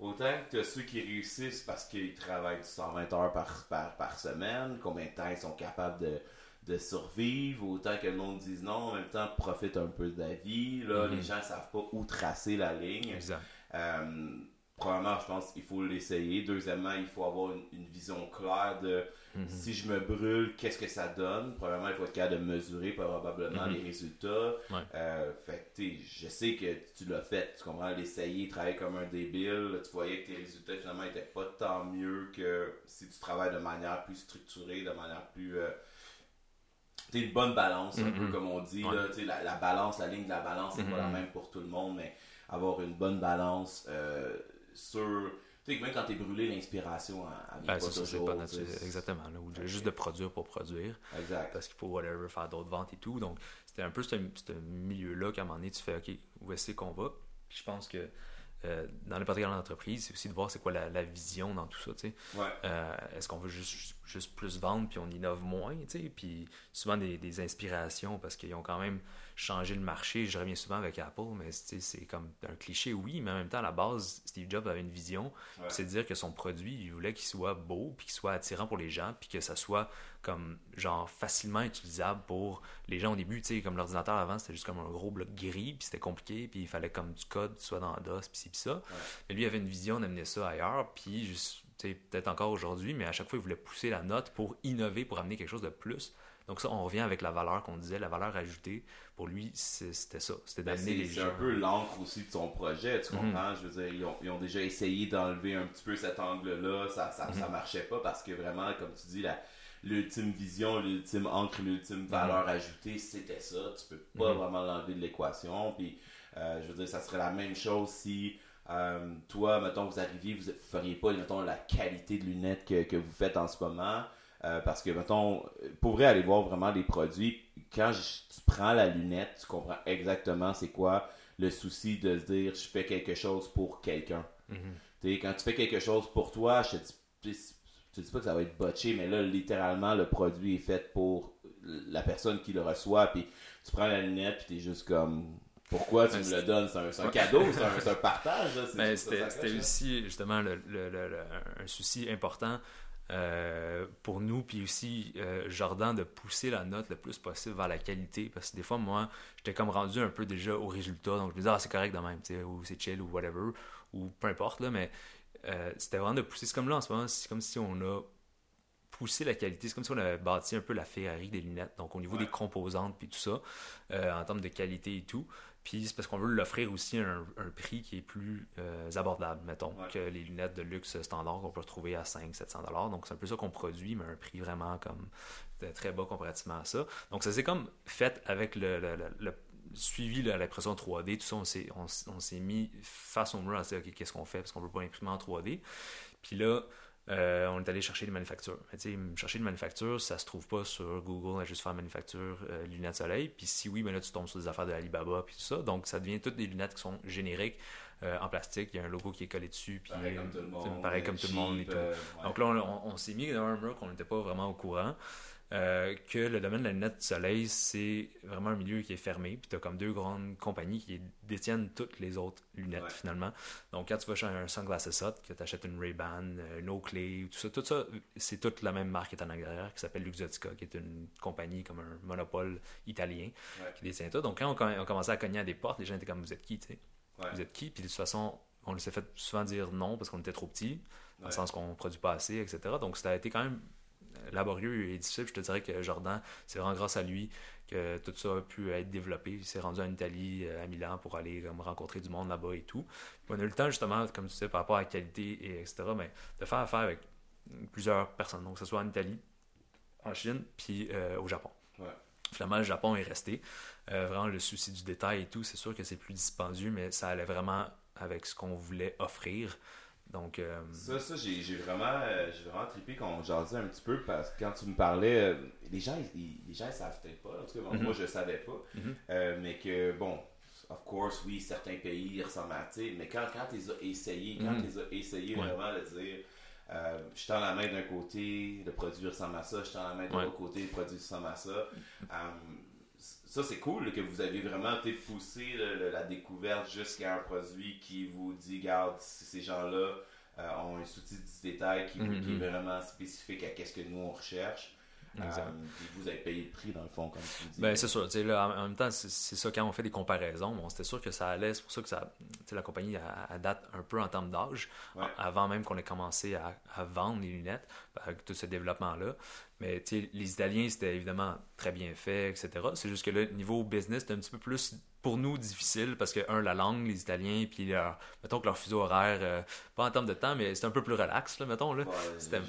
Autant que ceux qui réussissent parce qu'ils travaillent 120 heures par, par, par, semaine, combien de temps ils sont capables de, de survivre, autant que le monde dise non, en même temps, profite un peu de la vie. Là, les gens ne savent pas où tracer la ligne. Exact. Euh, premièrement, je pense qu'il faut l'essayer. Deuxièmement, il faut avoir une, vision claire de mhm. si je me brûle, qu'est-ce que ça donne? Premièrement, il faut être capable de mesurer probablement mhm. les résultats. Euh, fait je sais que tu l'as fait. Tu comprends, l'essayer, travailler comme un débile. Tu voyais que tes résultats finalement n'étaient pas tant mieux que si tu travailles de manière plus structurée, de manière plus. Euh, tu une bonne balance, un peu mhm. comme on dit. Là, la, la, balance, la ligne de la balance, c'est pas la même pour tout le monde, mais avoir une bonne balance. Euh, sur. Tu sais, même quand t'es brûlé, l'inspiration, elle, ben, pas toujours. pas naturel, exactement. Là, Juste de produire pour produire. Exact. Parce qu'il faut, whatever, faire d'autres ventes et tout. Donc, c'était un peu ce, milieu-là qu'à un moment donné, tu fais, OK, où est-ce qu'on va? Puis je pense que euh, dans n'importe quelle entreprise, c'est aussi de voir c'est quoi la, vision dans tout ça. tu Ouais. Euh, est-ce qu'on veut juste, juste plus vendre puis on innove moins? Puis souvent des, des inspirations parce qu'ils ont quand même changer le marché. Je reviens souvent avec Apple, mais c'est comme un cliché, oui, mais en même temps, à la base, Steve Jobs avait une vision. C'est de dire que son produit, il voulait qu'il soit beau, puis qu'il soit attirant pour les gens, puis que ça soit comme, genre, facilement utilisable pour les gens au début. Tu sais, comme l'ordinateur avant, c'était juste comme un gros bloc gris, puis c'était compliqué, puis il fallait comme du code, soit dans DOS, puis ci, puis ça. Mais lui, il avait une vision d'amener ça ailleurs, puis juste peut-être encore aujourd'hui, mais à chaque fois, il voulait pousser la note pour innover, pour amener quelque chose de plus. Donc ça, on revient avec la valeur qu'on disait, la valeur ajoutée. Pour lui, c'était ça. C'était ben, d'amener les gens. C'est un peu l'encre aussi de son projet, tu mhm. comprends? Je veux dire, ils ont, déjà essayé d'enlever un petit peu cet angle-là. Ça, ça, ça, mhm. marchait pas parce que vraiment, comme tu dis, l'ultime vision, l'ultime encre, l'ultime mhm. valeur ajoutée, c'était ça. Tu peux pas vraiment l'enlever de l'équation. Puis, euh, je veux dire, ça serait la même chose si... Euh, toi, mettons, vous arriviez, vous ne feriez pas, mettons, la qualité de lunettes que, que vous faites en ce moment. Euh, parce que, mettons, pour aller voir vraiment les produits, quand tu prends la lunette, tu comprends exactement c'est quoi le souci de se dire je fais quelque chose pour quelqu'un. Mhm. Quand tu fais quelque chose pour toi, je te dis, te dis pas que ça va être botché, mais là, littéralement, le produit est fait pour la personne qui le reçoit. Puis tu prends la lunette, puis tu es juste comme pourquoi tu me le donnes? C'est un, cadeau, *laughs* c'est un, partage. C'était aussi justement le, un souci important euh, pour nous, puis aussi euh, Jordan de pousser la note le plus possible vers la qualité, parce que des fois, moi, j'étais comme rendu un peu déjà au résultat, donc je me disais, ah, c'est correct de même, ou c'est chill, ou whatever, ou peu importe, là, mais euh, c'était vraiment de pousser. C'est comme là en ce moment, c'est comme si on a poussé la qualité, c'est comme si on avait bâti un peu la Ferrari des lunettes, donc au niveau des composantes, puis tout ça, en termes de qualité et tout. Puis c'est parce qu'on veut l'offrir aussi à un, prix qui est plus euh, abordable, mettons, que les lunettes de luxe standard qu'on peut retrouver à 500-700$. Donc c'est un peu ça qu'on produit, mais un prix vraiment comme très bas comparativement à ça. Donc ça s'est comme fait avec le, suivi de l'impression 3D, tout ça, on s'est, mis face au mur à dire, OK, qu'est-ce qu'on fait? Parce qu'on veut pas imprimer en 3D. Puis là, euh, on est allé chercher les manufactures. Mais chercher les manufactures, ça se trouve pas sur Google, on a juste faire manufacture euh, lunettes soleil. Puis si oui, ben là, tu tombes sur des affaires de Alibaba puis tout ça. Donc, ça devient toutes des lunettes qui sont génériques euh, en plastique. Il y a un logo qui est collé dessus. Puis, pareil comme tout le monde. Pareil comme tout le monde et tout. Donc là, on, on s'est mis dans un mur qu'on n'était pas vraiment au courant. Euh, que le domaine de la lunette du soleil, c'est vraiment un milieu qui est fermé. Puis tu as comme deux grandes compagnies qui détiennent toutes les autres lunettes finalement. Donc quand tu vas chez un Sunglasses Hut, que tu achètes une Ray-Ban, une Oakley, tout ça, tout ça, c'est toute la même marque qui est en arrière, qui s'appelle Luxottica, qui est une compagnie comme un monopole italien qui détient tout. Donc quand on, on, commençait à cogner à des portes, les gens étaient comme vous êtes qui, tu sais? Vous êtes qui? Puis de toute façon, on s'est fait souvent dire non parce qu'on était trop petits, dans le sens qu'on ne produit pas assez, etc. Donc ça a été quand même laborieux et difficile. Je te dirais que Jordan, c'est vraiment grâce à lui que tout ça a pu être développé. Il s'est rendu en Italie, euh, à Milan, pour aller comme, rencontrer du monde là-bas et tout. on a eu le temps, justement, comme tu sais, par rapport à la qualité, et etc., mais de faire affaire avec plusieurs personnes. Donc, que ce soit en Italie, en Chine, puis euh, au Japon. Finalement, le Japon est resté. Euh, vraiment, le souci du détail et tout, c'est sûr que c'est plus dispendieux, mais ça allait vraiment avec ce qu'on voulait offrir. Donc, euh, Ça, ça j'ai vraiment, euh, j'ai vraiment trippé quand jasait un petit peu parce que quand tu me parlais, euh, les gens, ils, les gens savent peut-être pas, en tout cas, moi mhm. je savais pas, mhm. mais que bon, of course, oui, certains pays ressemblent à, mais quand, quand tu les as essayés, quand mhm. tu les as essayés vraiment de dire, je tends la main d'un côté, le produit ressemble à ça, je tends la main de l'autre côté, le produit ressemble à ça. Ça, c'est cool que vous avez vraiment poussé la découverte jusqu'à un produit qui vous dit, garde, ces gens-là euh, ont un souci du détail qui, qui, est vraiment spécifique à ce que nous on recherche. Exact. Euh, vous avez payé le prix, dans le fond, comme tu dis. Ben, c'est sûr. Là, en, même temps, c'est ça, quand on fait des comparaisons, bon, c'était sûr que ça allait. C'est pour ça que ça, la compagnie a, date un peu en termes d'âge, avant même qu'on ait commencé à, à, vendre les lunettes, tout ce développement-là. Mais les Italiens, c'était évidemment très bien fait, etc. C'est juste que le niveau business, c'était un petit peu plus pour nous difficile parce que, un, la langue, les Italiens, puis leur, mettons que leur fuseau horaire, euh, pas en termes de temps, mais c'est un peu plus relax, là, mettons. Là. c'était,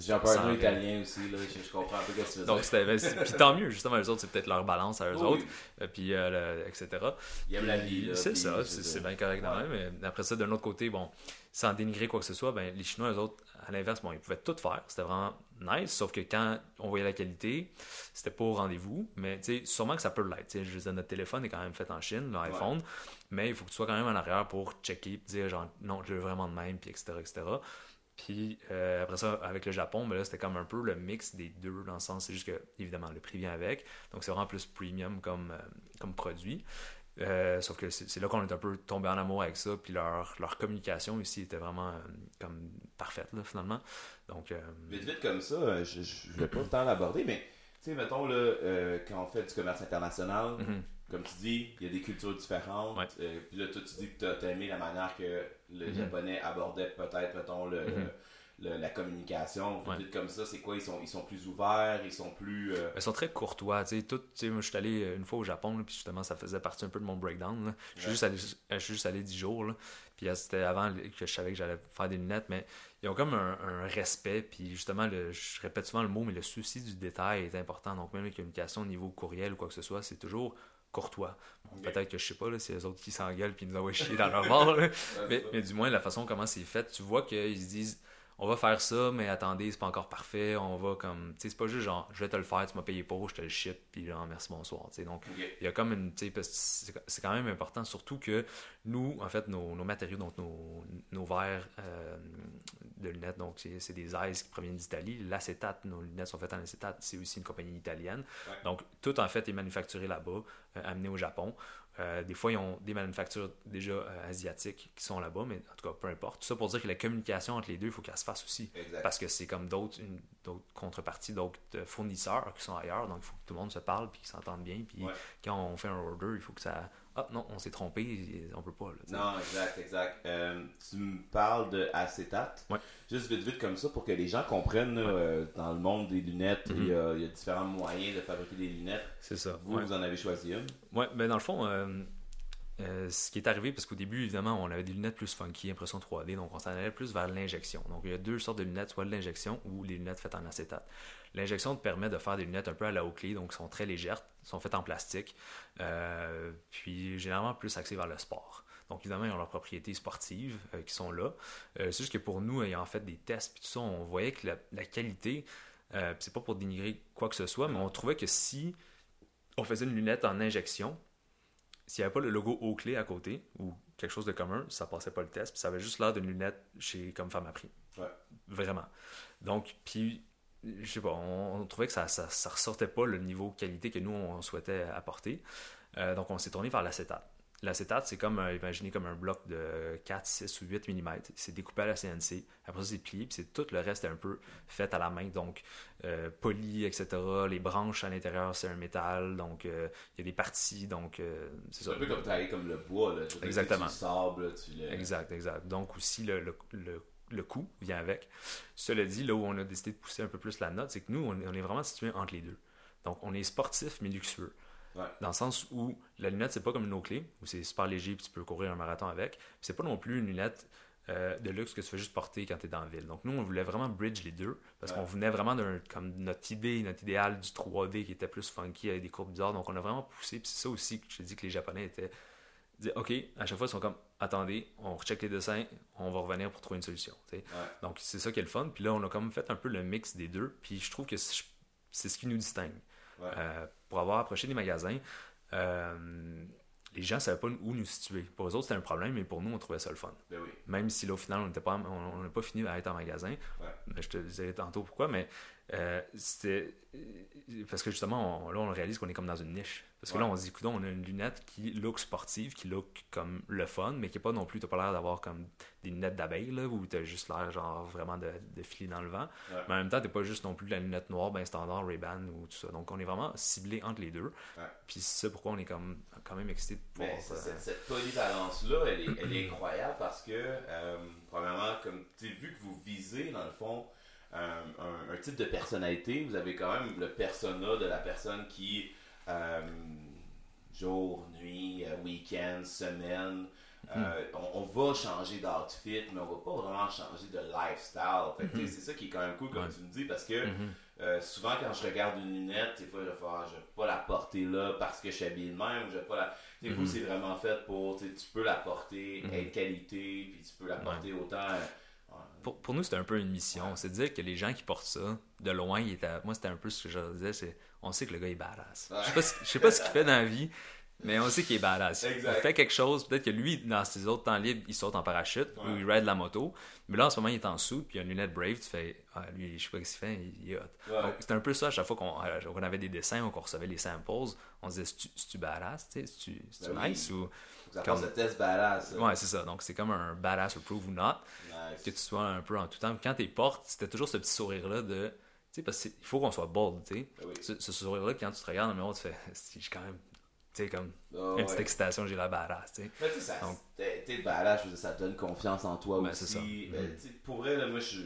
J'ai un peu italien aussi, là, je, comprends un peu ce que tu veux Donc, c'était, ben, puis tant mieux, justement, eux autres, c'est peut-être leur balance à eux autres, euh, puis euh, etc. Ils aiment la vie. C'est ça, c'est, bien correct quand même. Mais après ça, d'un autre côté, bon, sans dénigrer quoi que ce soit, ben, les Chinois, eux autres, à l'inverse, bon, ils pouvaient tout faire. C'était vraiment nice, sauf que quand on voyait la qualité, c'était pas au rendez-vous. Mais sûrement que ça peut l'être. Je dire, notre téléphone est quand même fait en Chine, l'iPhone, mais il faut que tu sois quand même en arrière pour checker, dire genre non, je veux vraiment de même, puis etc. etc. Puis euh, après ça, avec le Japon, ben là, c'était comme un peu le mix des deux dans le sens, c'est juste que, évidemment, le prix vient avec. Donc c'est vraiment plus premium comme, euh, comme produit. Euh, sauf que c'est là qu'on est un peu tombé en amour avec ça, puis leur, leur communication ici était vraiment euh, comme parfaite, là, finalement. Donc, euh, Vite, vite comme ça, je ne vais pas le temps l'aborder, mais tu sais, mettons, là, quand on fait du commerce international, mhm. comme tu dis, il y a des cultures différentes. puis là, toi, tu dis que tu as, aimé la manière que le mhm. japonais abordait peut-être, mettons, le la communication, vite comme ça, c'est quoi ils sont, ils sont plus ouverts, ils sont plus. Euh, ils sont très courtois. Moi, je suis allé euh, une fois au Japon, puis justement, ça faisait partie un peu de mon breakdown. Je suis juste allé, je suis juste allé 10 jours. Là. Puis c'était avant que je savais que j'allais faire des lunettes, mais ils ont comme un, respect. Puis justement, le, je répète souvent le mot, mais le souci du détail est important. Donc, même les communications au niveau courriel ou quoi que ce soit, c'est toujours courtois. Peut-être que je sais pas, c'est les autres qui s'engueulent puis nous envoient chier dans leur *laughs* bord. mais, mais, du moins, la façon comment c'est fait, tu vois qu'ils se disent on va faire ça, mais attendez, c'est pas encore parfait. On va comme. Tu sais, c'est pas juste genre, je vais te le faire, tu m'as payé pour, je te le ship, puis genre, merci, bonsoir. Donc, il y a comme une. Tu sais, c'est quand même important, surtout que nous, en fait, nos, matériaux, donc nos, nos verres euh, de lunettes, donc c'est des ice qui proviennent d'Italie. L'acétate, nos lunettes sont faites en acétate, c'est aussi une compagnie italienne. Donc, tout en fait est manufacturé là-bas, euh, amené au Japon. Euh, des fois, ils ont des manufactures déjà euh, asiatiques qui sont là-bas, mais en tout cas, peu importe. Tout ça pour dire que la communication entre les deux, il faut qu'elle se fasse aussi. Parce que c'est comme d'autres contreparties, d'autres fournisseurs qui sont ailleurs. Donc, il faut que tout le monde se parle puis qu'ils s'entendent bien. Puis quand on fait un order, il faut que ça. Ah non, on s'est trompé, on peut pas. non, exact, exact. Euh, tu me parles de acétate. Juste vite, vite comme ça pour que les gens comprennent dans le monde des lunettes, il, y a, il, y a, différents moyens de fabriquer des lunettes. C'est ça. Vous, vous en avez choisi une. Oui, mais dans le fond, euh, euh, ce qui est arrivé, parce qu'au début, évidemment, on avait des lunettes plus funky, impression 3D, donc on s'en allait plus vers l'injection. Donc il y a deux sortes de lunettes, soit l'injection ou les lunettes faites en acétate. L'injection te permet de faire des lunettes un peu à la clé, donc sont très légères, sont faites en plastique, euh, puis généralement plus axées vers le sport. Donc, évidemment, ils ont leurs propriétés sportives qui sont là. c'est juste que pour nous, ayant fait des tests, puis tout ça, on voyait que la, la qualité, c'est pas pour dénigrer quoi que ce soit, mais on trouvait que si on faisait une lunette en injection. S'il n'y avait pas le logo clé à côté ou quelque chose de commun, ça passait pas le test. Puis ça avait juste l'air d'une lunette chez comme femme à prix. Ouais. Vraiment. Donc, puis, je sais pas, on, trouvait que ça, ça, ressortait pas le niveau qualité que nous, on souhaitait apporter. Euh, donc, on s'est tourné vers l'acétate. L'acétate, c'est comme, imaginez comme un bloc de 4, 6 ou 8 mm. C'est découpé à la CNC. Après ça, c'est plié. Puis c'est tout le reste est un peu fait à la main. Donc, euh, poli, etc. Les branches à l'intérieur, c'est un métal. Donc, euh, il y a des parties. Donc, euh, c'est ça. un peu comme travailler comme le bois. Là. Exactement. Tu sable, tu exact, exact. Donc, aussi, le, le, le, le coût vient avec. Cela dit, là où on a décidé de pousser un peu plus la note, c'est que nous, on est vraiment situé entre les deux. Donc, on est sportif mais luxueux. Dans le sens où la lunette, c'est pas comme une eau clé, où c'est super léger et tu peux courir un marathon avec. C'est pas non plus une lunette euh, de luxe que tu fais juste porter quand tu es dans la ville. Donc nous, on voulait vraiment bridge les deux, parce qu'on venait vraiment d'un comme notre idée, notre idéal du 3D qui était plus funky avec des courbes bizarres. Donc on a vraiment poussé. Puis c'est ça aussi que je dis que les Japonais étaient OK, à chaque fois, ils sont comme attendez, on recheck les dessins, on va revenir pour trouver une solution. Donc c'est ça qui est le fun. Puis là, on a comme fait un peu le mix des deux. Puis je trouve que c'est ce qui nous distingue. Euh, pour avoir approché des magasins, euh, les gens ne savaient pas où nous situer. Pour eux autres, c'était un problème, mais pour nous, on trouvait ça le fun. Ben Même si là, au final, on n'a pas, on, pas fini à être en magasin. Mais je te disais tantôt pourquoi, mais Euh, c'était euh, parce que justement, là, on réalise qu'on est comme dans une niche. Parce que là, on se dit, écoute, on a une lunette qui look sportive, qui look comme le fun, mais qui est pas non plus, t'as pas l'air d'avoir comme des lunettes d'abeille, là, où t'as juste l'air, genre, vraiment de, de filer dans le vent. Mais en même temps, t'es pas juste non plus la lunette noire, ben standard, Ray-Ban ou tout ça. Donc, on est vraiment ciblé entre les deux. Puis c'est pourquoi on est comme, quand même excité de pouvoir. cette, cette polyvalence-là, elle est, elle est incroyable parce que, euh, premièrement, comme, tu vu que vous visez, dans le fond, un, type de personnalité, vous avez quand même le persona de la personne qui, euh, jour, nuit, euh, week-end, semaine, euh, hmm. on, va changer d'outfit, mais on va pas vraiment changer de lifestyle. Hmm. C'est ça qui est quand même cool, comme tu me dis, parce que hmm. souvent quand je regarde une lunette, des fois je vais faire, je vais pas la porter là parce que je suis habillé de même, je vais pas la. Fois, c'est vraiment fait pour, tu peux la porter, être qualité, puis tu peux la porter autant pour, nous, c'était un peu une mission. C'est de dire que les gens qui portent ça, de loin, il était, moi, c'était un peu ce que je disais, c'est on sait que le gars est badass. Je sais pas, sais pas ce qu'il fait dans la vie, mais on sait qu'il est badass. Il fait quelque chose, peut-être que lui, dans ses autres temps libres, il saute en parachute ou il ride la moto. Mais là, en ce moment, il est en dessous, puis il a une lunette Brave, tu fais, ah, lui, je sais pas ce qu'il fait, il est hot. C'était un peu ça, à chaque fois qu'on avait des dessins ou qu'on recevait les samples, on se disait, c'est-tu badass, c'est-tu ben nice ou. Comme... ce test badass. Ouais, c'est ça. Donc, c'est comme un badass approve ou not. Que tu sois un peu en tout temps. Quand t'es portes, c'était toujours ce petit sourire-là de. Tu sais, parce qu'il faut qu'on soit bold, tu sais. Ben ce, sourire-là, quand tu te regardes dans le miroir, tu fais. *laughs* J'ai quand même. Tu sais, comme. Ah une petite excitation, j'ai la badass, tu sais. Mais tu sais, t'es badass, je veux dire, ça te donne confiance en toi ben, aussi. Ça. Ben, mm-hmm. pour vrai, là, moi, je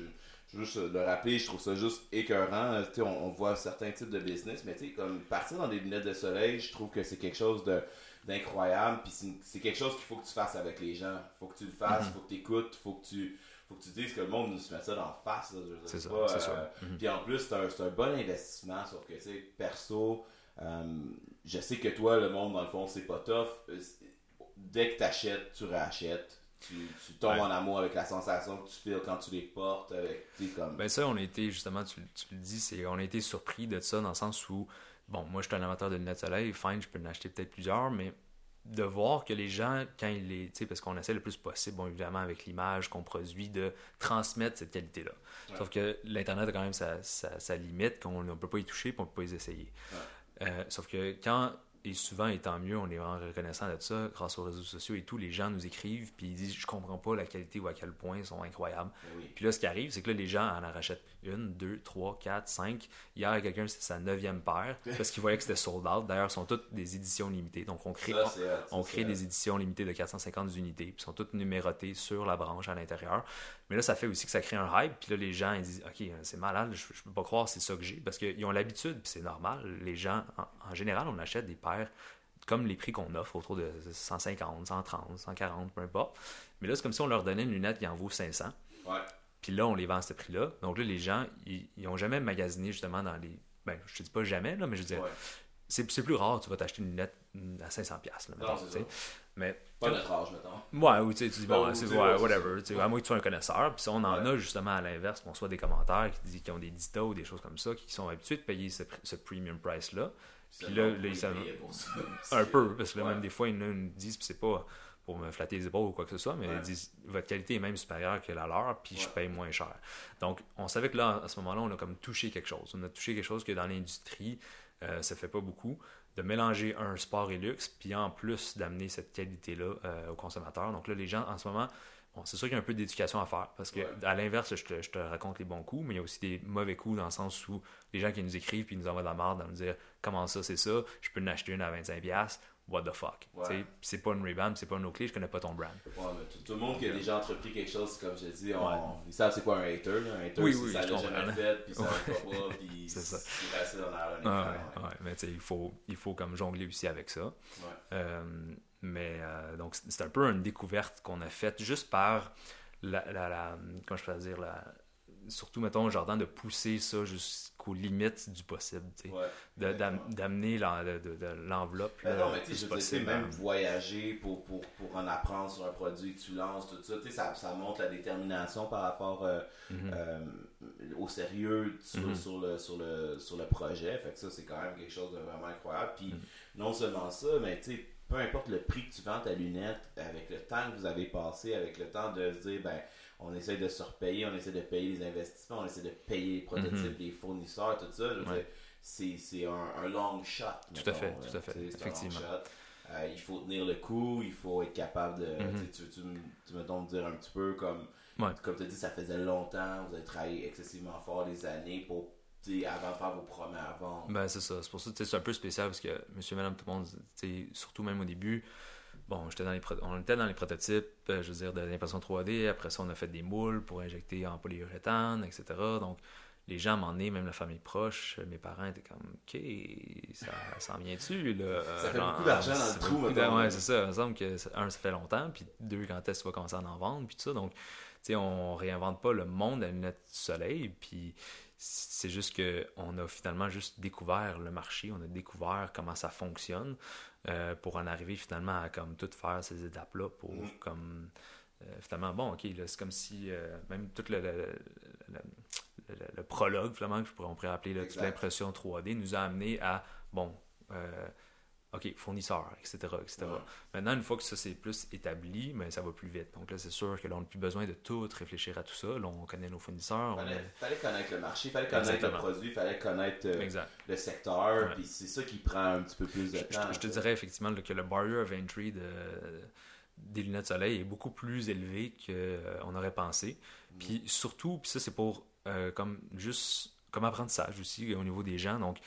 juste le rappeler, je trouve ça juste écœurant. On, on, voit certains types de business, mais tu sais, comme partir dans des lunettes de soleil, je trouve que c'est quelque chose de d'incroyable. Puis c'est quelque chose qu'il faut que tu fasses avec les gens. faut que tu le fasses, il mhm. faut que tu écoutes, faut que tu faut que tu dises que le monde nous met ça dans face. C'est ça, c'est euh, mhm. Puis en plus, c'est un, un, bon investissement, sauf que, tu sais, perso, euh, je sais que toi, le monde, dans le fond, c'est pas tough. Euh, dès que tu achètes, tu rachètes. Tu, tu tombes en amour avec la sensation que tu fais quand tu les portes. Avec, comme... Ben ça, on a été, justement, tu, tu le dis, c'est on a été surpris de ça dans le sens où bon, moi, je suis un amateur de lunettes soleil, fine, je peux en acheter peut-être plusieurs, mais de voir que les gens, quand ils les. Tu sais, parce qu'on essaie le plus possible, bon, évidemment, avec l'image qu'on produit, de transmettre cette qualité-là. Sauf que l'Internet a quand même sa, limite, qu'on ne peut pas y toucher, et on ne peut pas les essayer. Euh, sauf que quand et souvent, et tant mieux, on est vraiment reconnaissant de ça, grâce aux réseaux sociaux et tout, les gens nous écrivent, puis ils disent Je comprends pas la qualité ou à quel point ils sont incroyables. Ben puis là, ce qui arrive, c'est que là, les gens en rachètent une, deux, trois, quatre, cinq. Hier, quelqu'un, c'était sa neuvième paire, parce qu'il voyait que c'était sold out. D'ailleurs, ce sont toutes des éditions limitées. Donc, on crée, on, crée des éditions limitées de 450 unités, puis sont toutes numérotées sur la branche à l'intérieur. Mais là, ça fait aussi que ça crée un hype, puis là, les gens, ils disent Ok, c'est malade, je, je peux pas croire, c'est ça que j'ai, parce qu'ils ont l'habitude, puis c'est normal. Les gens, en, en général, on achète des paires comme les prix qu'on offre, autour de 150, 130, 140, peu importe. Mais là, c'est comme si on leur donnait une lunette qui en vaut 500. Puis là, on les vend à ce prix-là. Donc là, les gens, ils n'ont jamais magasiné justement dans les. Ben, je te dis pas jamais, là, mais je veux dire, c'est plus rare, tu vas t'acheter une lunette à 500$. Là, mais, pas notre âge, mettons. Ouais, ou tu dis, bon, c'est ouais, whatever. À moins que tu sois un connaisseur. Puis on en a justement à l'inverse, qu'on soit des commentaires qui disent qu'ils ont des ditos ou des choses comme ça, qui sont habitués de payer ce, ce premium price-là. Puis là, là ils Un peu, parce que là, même des fois, ils nous disent, puis c'est pas pour me flatter les épaules ou quoi que ce soit, mais ils disent votre qualité est même supérieure que la leur, puis je paye moins cher. Donc, on savait que là, à ce moment-là, on a comme touché quelque chose. On a touché quelque chose que dans l'industrie, euh, ça fait pas beaucoup, de mélanger un sport et luxe, puis en plus d'amener cette qualité-là euh, aux consommateurs. Donc là, les gens, en ce moment, Bon, c'est sûr qu'il y a un peu d'éducation à faire parce que à l'inverse, je te, raconte les bons coups, mais il y a aussi des mauvais coups dans le sens où les gens qui nous écrivent puis nous envoient de la merde dans nous dire comment ça c'est ça, je peux en acheter une à 25$, what the fuck. C'est pas une rebound, c'est pas une clé, je connais pas ton brand. Ouais, mais tout, le monde qui a déjà entrepris quelque chose, comme je dis, on, ils savent c'est quoi un hater. Un hater, oui, oui, ça l'a jamais fait, puis ça va pas, puis *laughs* c'est facile en arrière. Ouais, mais tu sais, il faut, il faut comme jongler aussi avec ça. Euh, mais euh, donc, c'est un peu une découverte qu'on a faite juste par la, la, comment je peux dire, la, surtout, mettons, Jordan, de pousser ça jusqu'aux limites du possible, d'amener l'enveloppe. Ben non, mais tu sais, même hein. voyager pour, pour, pour, en apprendre sur un produit que tu lances, tout ça, ça, ça montre la détermination par rapport euh, mm-hmm. euh, au sérieux sur, mm-hmm. sur, le, sur, le, sur le projet. Fait que ça, c'est quand même quelque chose de vraiment incroyable. Puis, mm-hmm. non seulement ça, mais tu sais, peu importe le prix que tu vends ta lunette, avec le temps que vous avez passé, avec le temps de se dire, ben, on essaie de se repayer, on essaie de payer les investissements, on essaie de payer les prototypes, les fournisseurs, tout ça. C'est un, long shot. Tout à fait, tout à fait, effectivement. Euh, il faut tenir le coup, il faut être capable de. Tu, tu, tu, me dire un petit peu comme. Comme tu as dit, ça faisait longtemps, vous avez travaillé excessivement fort des années pour avant de faire vos premières ventes. Ben, c'est ça. C'est pour ça que c'est un peu spécial parce que monsieur, madame, tout le monde, surtout même au début, bon, j'étais dans les on était dans les prototypes, euh, je veux dire, de l'impression 3D. Après ça, on a fait des moules pour injecter en polyuréthane, etc. Donc, les gens m'en est, même la famille proche, mes parents étaient comme, OK, ça s'en vient-tu, là? Ça fait beaucoup d'argent dans le trou, Ouais, c'est ça. Il me semble que, un, ça fait longtemps, puis deux, quand est-ce que tu vas commencer à en vendre, puis tout ça. Donc, tu sais, on réinvente pas le monde à la lunette du soleil, puis c'est juste que on a finalement juste découvert le marché, on a découvert comment ça fonctionne euh, pour en arriver finalement à comme tout faire ces étapes-là pour mm. comme euh, finalement bon ok c'est comme si euh, même tout le, le, prologue finalement que je pourrais, on pourrait appeler toute l'impression 3D nous a amené à bon OK, fournisseur, etc. etc. Maintenant, une fois que ça c'est plus établi, mais ben, ça va plus vite. Donc là, c'est sûr que là, on n'a plus besoin de tout réfléchir à tout ça. Là, on connaît nos fournisseurs. Il fallait, connaître le marché, il fallait connaître le produit, il fallait connaître euh, le secteur. Puis c'est ça qui prend un petit peu plus de temps. Je, te dirais effectivement que le barrier of entry de, des lunettes de soleil est beaucoup plus élevé qu'on euh, aurait pensé. Mm. Puis surtout, puis ça c'est pour euh, comme juste comme apprentissage aussi au niveau des gens. Donc,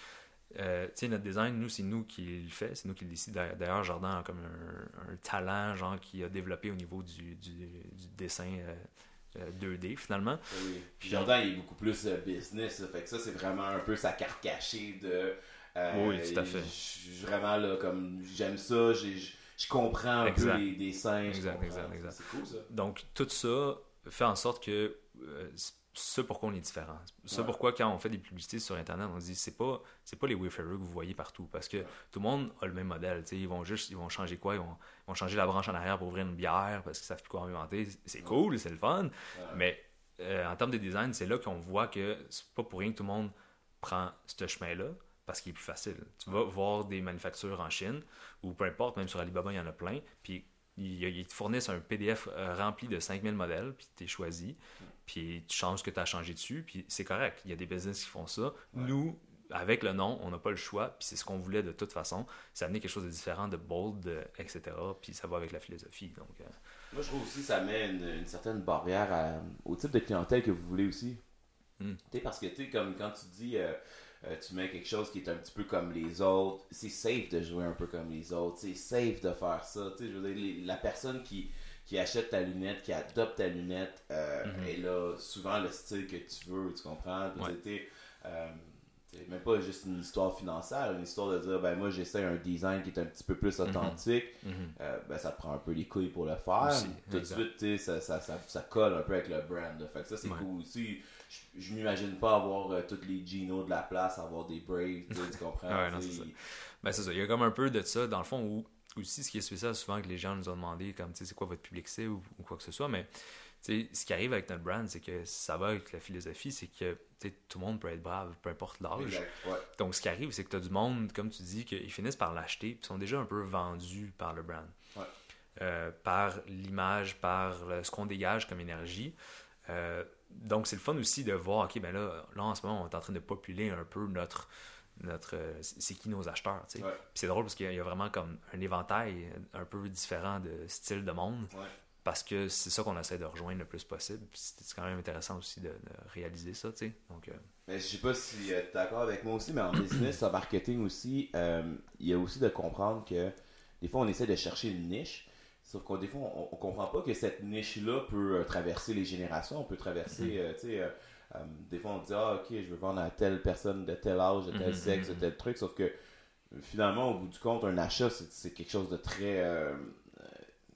euh, notre design, nous, c'est nous qui le fait, c'est nous qui le décide. D'ailleurs, Jordan a comme un, talent genre qui a développé au niveau du, du, dessin 2D euh, euh, finalement. Oui. Puis Jordan, il est beaucoup plus business, fait que ça, c'est vraiment un peu sa carte cachée de. oui, tout à fait. Vraiment là, comme j'aime ça, je comprends un peu les dessins. Exact, exact, exact. C'est cool ça. Donc tout ça fait en sorte que ce pourquoi on est différent. Ce pourquoi quand on fait des publicités sur internet, on se dit c'est pas c'est pas les Wayfarers que vous voyez partout parce que tout le monde a le même modèle, ils vont juste ils vont changer quoi, ils vont, changer la branche en arrière pour ouvrir une bière parce qu'ils savent plus quoi inventer, c'est cool, c'est le fun, mais euh, en termes de design, c'est là qu'on voit que c'est pas pour rien que tout le monde prend ce chemin-là parce qu'il est plus facile. Tu vas voir des manufactures en Chine ou peu importe, même sur Alibaba, il y en a plein, puis ils, te fournissent un PDF euh, rempli de 5000 modèles, puis tu es choisi, puis tu changes ce que tu as changé dessus, puis c'est correct. Il y a des business qui font ça. Nous, avec le nom, on n'a pas le choix, puis c'est ce qu'on voulait de toute façon. Ça amener quelque chose de différent, de bold, etc. Puis ça va avec la philosophie. Donc, euh. Moi, je trouve aussi que ça met une, certaine barrière au type de clientèle que vous voulez aussi. Hmm. Tu sais, parce que, tu sais, comme quand tu dis... Euh, euh, tu mets quelque chose qui est un petit peu comme les autres. C'est safe de jouer un peu comme les autres. C'est safe de faire ça. Je veux dire, la personne qui, qui achète ta lunette, qui adopte ta lunette, euh, mhm. elle a souvent le style que tu veux, tu comprends? C'était euh, même pas juste une histoire financière, une histoire de dire, ben moi j'essaie un design qui est un petit peu plus mhm. authentique, mhm. ben ça te prend un peu les couilles pour le faire. Tout de suite, ça, ça, ça, ça, colle un peu avec le brand. Fait que ça c'est cool aussi je, m'imagine pas avoir euh, tous les Gino de la place, avoir des Braves, tu comprends? *laughs* ouais, c'est ça. Ben, c'est ça. Il y a comme un peu de ça, dans le fond, où aussi ce qui est spécial souvent que les gens nous ont demandé, comme, tu sais, c'est quoi votre public c'est ou, quoi que ce soit, mais tu sais, ce qui arrive avec notre brand, c'est que ça va avec la philosophie, c'est que tout le monde peut être brave, peu importe l'âge. Donc, ce qui arrive, c'est que tu as du monde, comme tu dis, qu'ils finissent par l'acheter, puis sont déjà un peu vendus par le brand. Euh, par l'image, par ce qu'on dégage comme énergie. Euh, donc, c'est le fun aussi de voir, OK, ben là, là, en ce moment, on est en train de populer un peu notre. notre euh, c'est qui nos acheteurs, tu sais. c'est drôle parce qu'il y a vraiment comme un éventail un peu différent de style de monde. Parce que c'est ça qu'on essaie de rejoindre le plus possible. C'est quand même intéressant aussi de, réaliser ça, tu sais. Donc, euh, mais je sais pas si tu es d'accord avec moi aussi, mais en business, en marketing aussi, euh, il y a aussi de comprendre que des fois, on essaie de chercher une niche. Sauf qu'au des fois, on, on, comprend pas que cette niche-là peut euh, traverser les générations, on peut traverser, mm-hmm. euh, tu sais, euh, des fois on dit, ah ok, je veux vendre à telle personne de tel âge, de tel mm-hmm, sexe, de mm-hmm. tel truc, sauf que finalement, au bout du compte, un achat, c'est quelque chose de très...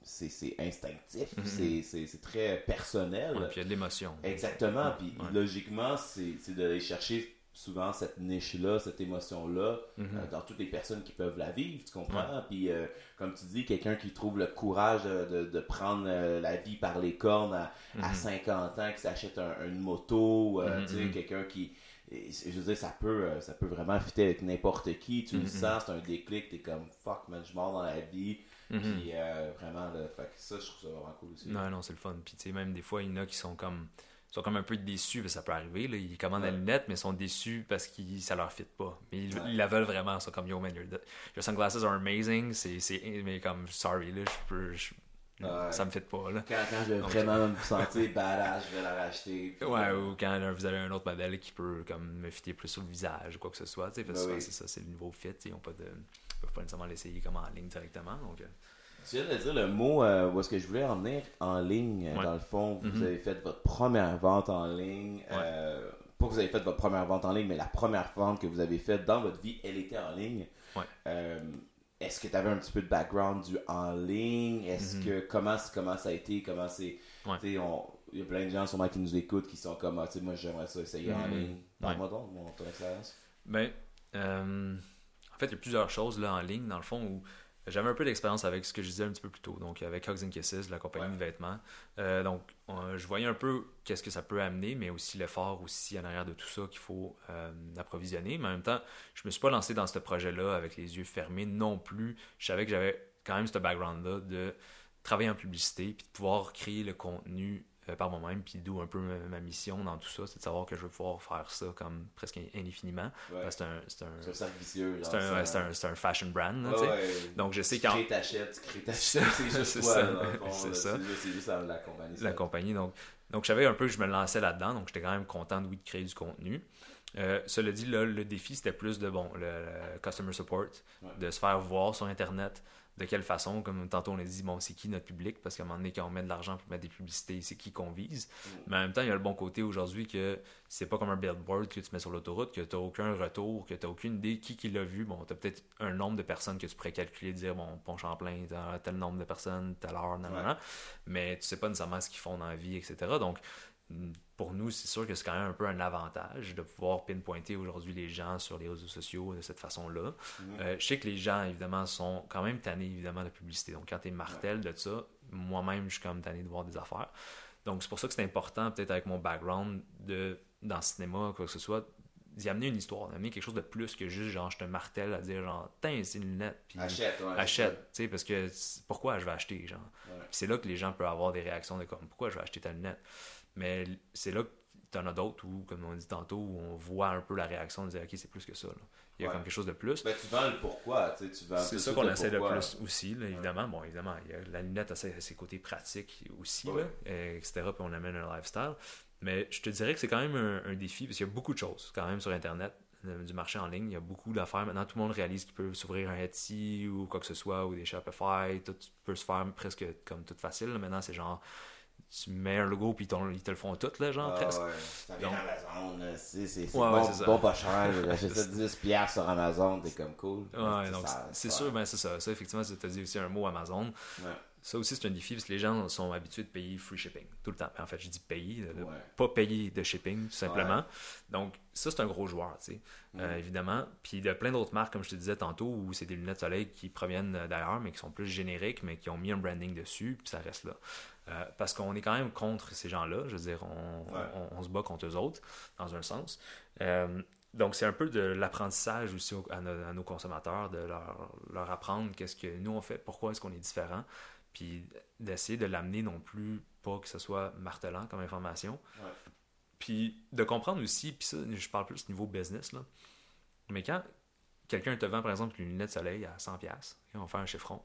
c'est instinctif, c'est très personnel. puis il y a de l'émotion. Exactement, puis logiquement, c'est d'aller chercher souvent cette niche-là, cette émotion-là, mhm. euh, dans toutes les personnes qui peuvent la vivre, tu comprends? Puis, euh, comme tu dis, quelqu'un qui trouve le courage de, prendre euh, la vie par les cornes à, 50 mhm. ans, qui s'achète une moto, tu sais, mhm, quelqu'un qui, je veux dire, ça peut, euh, ça peut vraiment fitter avec n'importe qui. Tu le Mhm. sens, c'est un déclic, t'es comme fuck, man, je mords dans la vie. Mhm. Puis euh, vraiment, fait que ça, je trouve ça vraiment cool aussi. Non, non, c'est le fun. Puis, tu sais, même des fois, il y en a qui sont comme, sont comme un peu déçus, ça peut arriver. Là. Ils commandent la Ouais. lunette, mais ils sont déçus parce que ça leur fit pas. Mais ils, Ouais. ils la veulent vraiment. Sont comme, yo, man, your, your sunglasses are amazing. C'est, c'est, mais comme, sorry, là, je peux. je- Ouais. Ça me fit pas, là. Quand, quand je vais Donc, vraiment me sentir badass, je vais la racheter. Ouais, euh, ou quand vous avez un autre modèle qui peut comme me fitter plus sur le visage ou quoi que ce soit, parce que Ben oui. c'est ça, c'est le nouveau fit, ils ont pas de ils peuvent pas nécessairement l'essayer comme en ligne directement. Donc, euh, Tu viens de dire le mot euh, où est-ce que je voulais en venir? En ligne. euh, Ouais. Dans le fond, vous Mhm. avez fait votre première vente en ligne. euh, pas que vous avez fait votre première vente en ligne, mais la première vente que vous avez faite dans votre vie, elle était en ligne. Ouais. Euh, est-ce que tu avais un petit peu de background du en ligne? Est-ce Mhm. que comment, comment ça a été? Comment c'est. Ouais. Il y a plein de gens sûrement qui nous écoutent qui sont comme ah, tu sais, moi j'aimerais ça essayer en Mhm. ligne. Parle-moi donc, mon ton expérience. Ben, en fait, il y a plusieurs choses là en ligne, dans le fond, où j'avais un peu d'expérience avec ce que je disais un petit peu plus tôt, donc avec Hugs and Kisses, la compagnie Ouais. de vêtements. Euh, donc, je voyais un peu qu'est-ce que ça peut amener, mais aussi l'effort aussi en arrière de tout ça qu'il faut euh, approvisionner. Mais en même temps, je me suis pas lancé dans ce projet-là avec les yeux fermés non plus. Je savais que j'avais quand même ce background-là de travailler en publicité, puis de pouvoir créer le contenu euh, par moi-même, puis d'où un peu ma, mission dans tout ça, c'est de savoir que je veux pouvoir faire ça comme presque indéfiniment. Ouais. Parce que c'est un, c'est un, C'est un c'est un, un, un fashion brand. là, Ouais, tu. Donc je sais Tu qu'en crées ta chaîne, tu crées ta chaîne, *laughs* c'est juste C'est toi, C'est ça. C'est juste- juste la compagnie. la ça. compagnie. Donc, donc je savais un peu que je me lançais là-dedans, donc j'étais quand même content oui, de créer du contenu. Euh, cela dit, là, le défi, c'était plus de bon, le, le customer support, Ouais. de se faire voir sur Internet, de quelle façon, comme tantôt on a dit, bon, c'est qui notre public, parce qu'à un moment donné, quand on met de l'argent pour mettre des publicités, c'est qui qu'on vise. Mm. Mais en même temps, il y a le bon côté aujourd'hui que c'est pas comme un billboard que tu mets sur l'autoroute, que tu n'as aucun retour, que tu n'as aucune idée qui qui l'a vu. Bon, tu as peut-être un nombre de personnes que tu pourrais calculer, dire, bon, Pont Champlain, t'as tel nombre de personnes, telle heure, nan, Ouais. nan. mais tu sais pas nécessairement ce qu'ils font dans la vie, etc. Donc, pour nous, c'est sûr que c'est quand même un peu un avantage de pouvoir pinpointer aujourd'hui les gens sur les réseaux sociaux de cette façon-là. Euh, je sais que les gens, évidemment, sont quand même tannés, évidemment, de la publicité. Donc, quand tu es martel de ça, moi-même, je suis quand même tanné de voir des affaires. Donc, c'est pour ça que c'est important, peut-être avec mon background de, dans le cinéma, quoi que ce soit, d'y amener une histoire, d'amener quelque chose de plus que juste, genre, je te martèle à dire, genre, tiens, c'est une lunette. Puis, Achète, ouais. achète, tu sais, parce que pourquoi je vais acheter, genre? Ouais. C'est là que les gens peuvent avoir des réactions de comme, pourquoi je vais acheter ta lunette. Mais c'est là que tu en as d'autres où, comme on dit tantôt, où on voit un peu la réaction de dire, ok, c'est plus que ça. là. Il y a Ouais. comme quelque chose de plus. Ben, tu vends le pourquoi, tu C'est ça qu'on essaie de plus aussi, là, évidemment. Bon, évidemment, il y a, la lunette a ses, ses côtés pratiques aussi, Ouais. là, etc. Puis on amène un lifestyle. Mais je te dirais que c'est quand même un, un défi, parce qu'il y a beaucoup de choses quand même sur Internet, euh, du marché en ligne. Il y a beaucoup d'affaires. Maintenant, tout le monde réalise qu'il peut s'ouvrir un Etsy ou quoi que ce soit, ou des Shopify. Tout peut se faire presque comme tout facile. Maintenant, c'est genre, tu mets un logo, puis ils, t'ont- ils te le font tout, là, genre, Ah, presque. ouais. Ça vient Donc- là, c'est Ouais, bon, pas cher. là. *laughs* J'achète ça 10 piastres sur Amazon, t'es comme cool. Ouais, C'est donc sûr, ben c'est ça. Ça, effectivement, tu as dit aussi un mot Amazon. Ouais. Ça aussi, c'est un défi parce que les gens sont habitués de payer free shipping tout le temps. En fait, je dis payer, de, pas payer de shipping, tout simplement. Donc, ça, c'est un gros joueur, tu sais, euh, Mhm. évidemment. Puis, il y a plein d'autres marques, comme je te disais tantôt, où c'est des lunettes soleil qui proviennent euh, d'ailleurs, mais qui sont plus génériques, mais qui ont mis un branding dessus, puis ça reste là. Euh, parce qu'on est quand même contre ces gens-là. Je veux dire, on, Ouais. on- on se bat contre eux autres, dans un sens. Euh, donc, c'est un peu de l'apprentissage aussi au- à, nos, à nos consommateurs, de leur, leur apprendre qu'est-ce que nous on fait, pourquoi est-ce qu'on est différent, puis d'essayer de l'amener non plus pas que ce soit martelant comme information. Ouais. Puis de comprendre aussi, puis ça, je parle plus niveau business, là. Mais quand quelqu'un te vend, par exemple, une lunette soleil à 100$, on va faire un chiffron,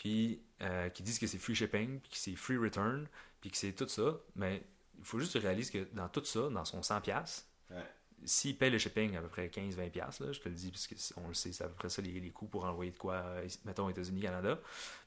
puis euh, qui disent que c'est free shipping, puis que c'est free return, puis que c'est tout ça, mais il faut juste réaliser que dans tout ça, dans son 100$, Ouais. s'il paye le shipping à peu près 15-20$, là, je te le dis, parce qu'on le sait, c'est à peu près ça les, les coûts pour envoyer de quoi, euh, mettons, aux États-Unis, Canada,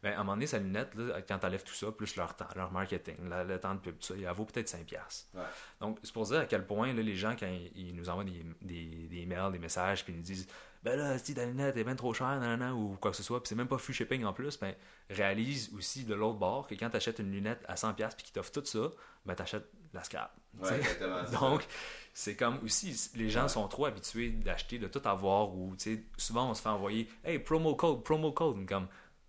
ben, à un moment donné, sa lunette, là, quand tu enlèves tout ça, plus leur temps, leur marketing, la- le temps de pub, tout ça, elle vaut peut-être 5$. Ouais. Donc, c'est pour dire à quel point là, les gens, quand ils, ils nous envoient des, des, des mails, des messages, puis ils nous disent Ben là, si ta lunette est bien trop chère, nan, nan, nan, ou quoi que ce soit, puis c'est même pas free shipping en plus, ben réalise aussi de l'autre bord que quand tu achètes une lunette à 100$ puis qu'ils t'offrent tout ça, ben tu achètes la scrap. Ouais, *laughs* Donc, c'est comme aussi, les gens Ouais. sont trop habitués d'acheter, de tout avoir, ou tu sais, souvent on se fait envoyer Hey, promo code, promo code, comme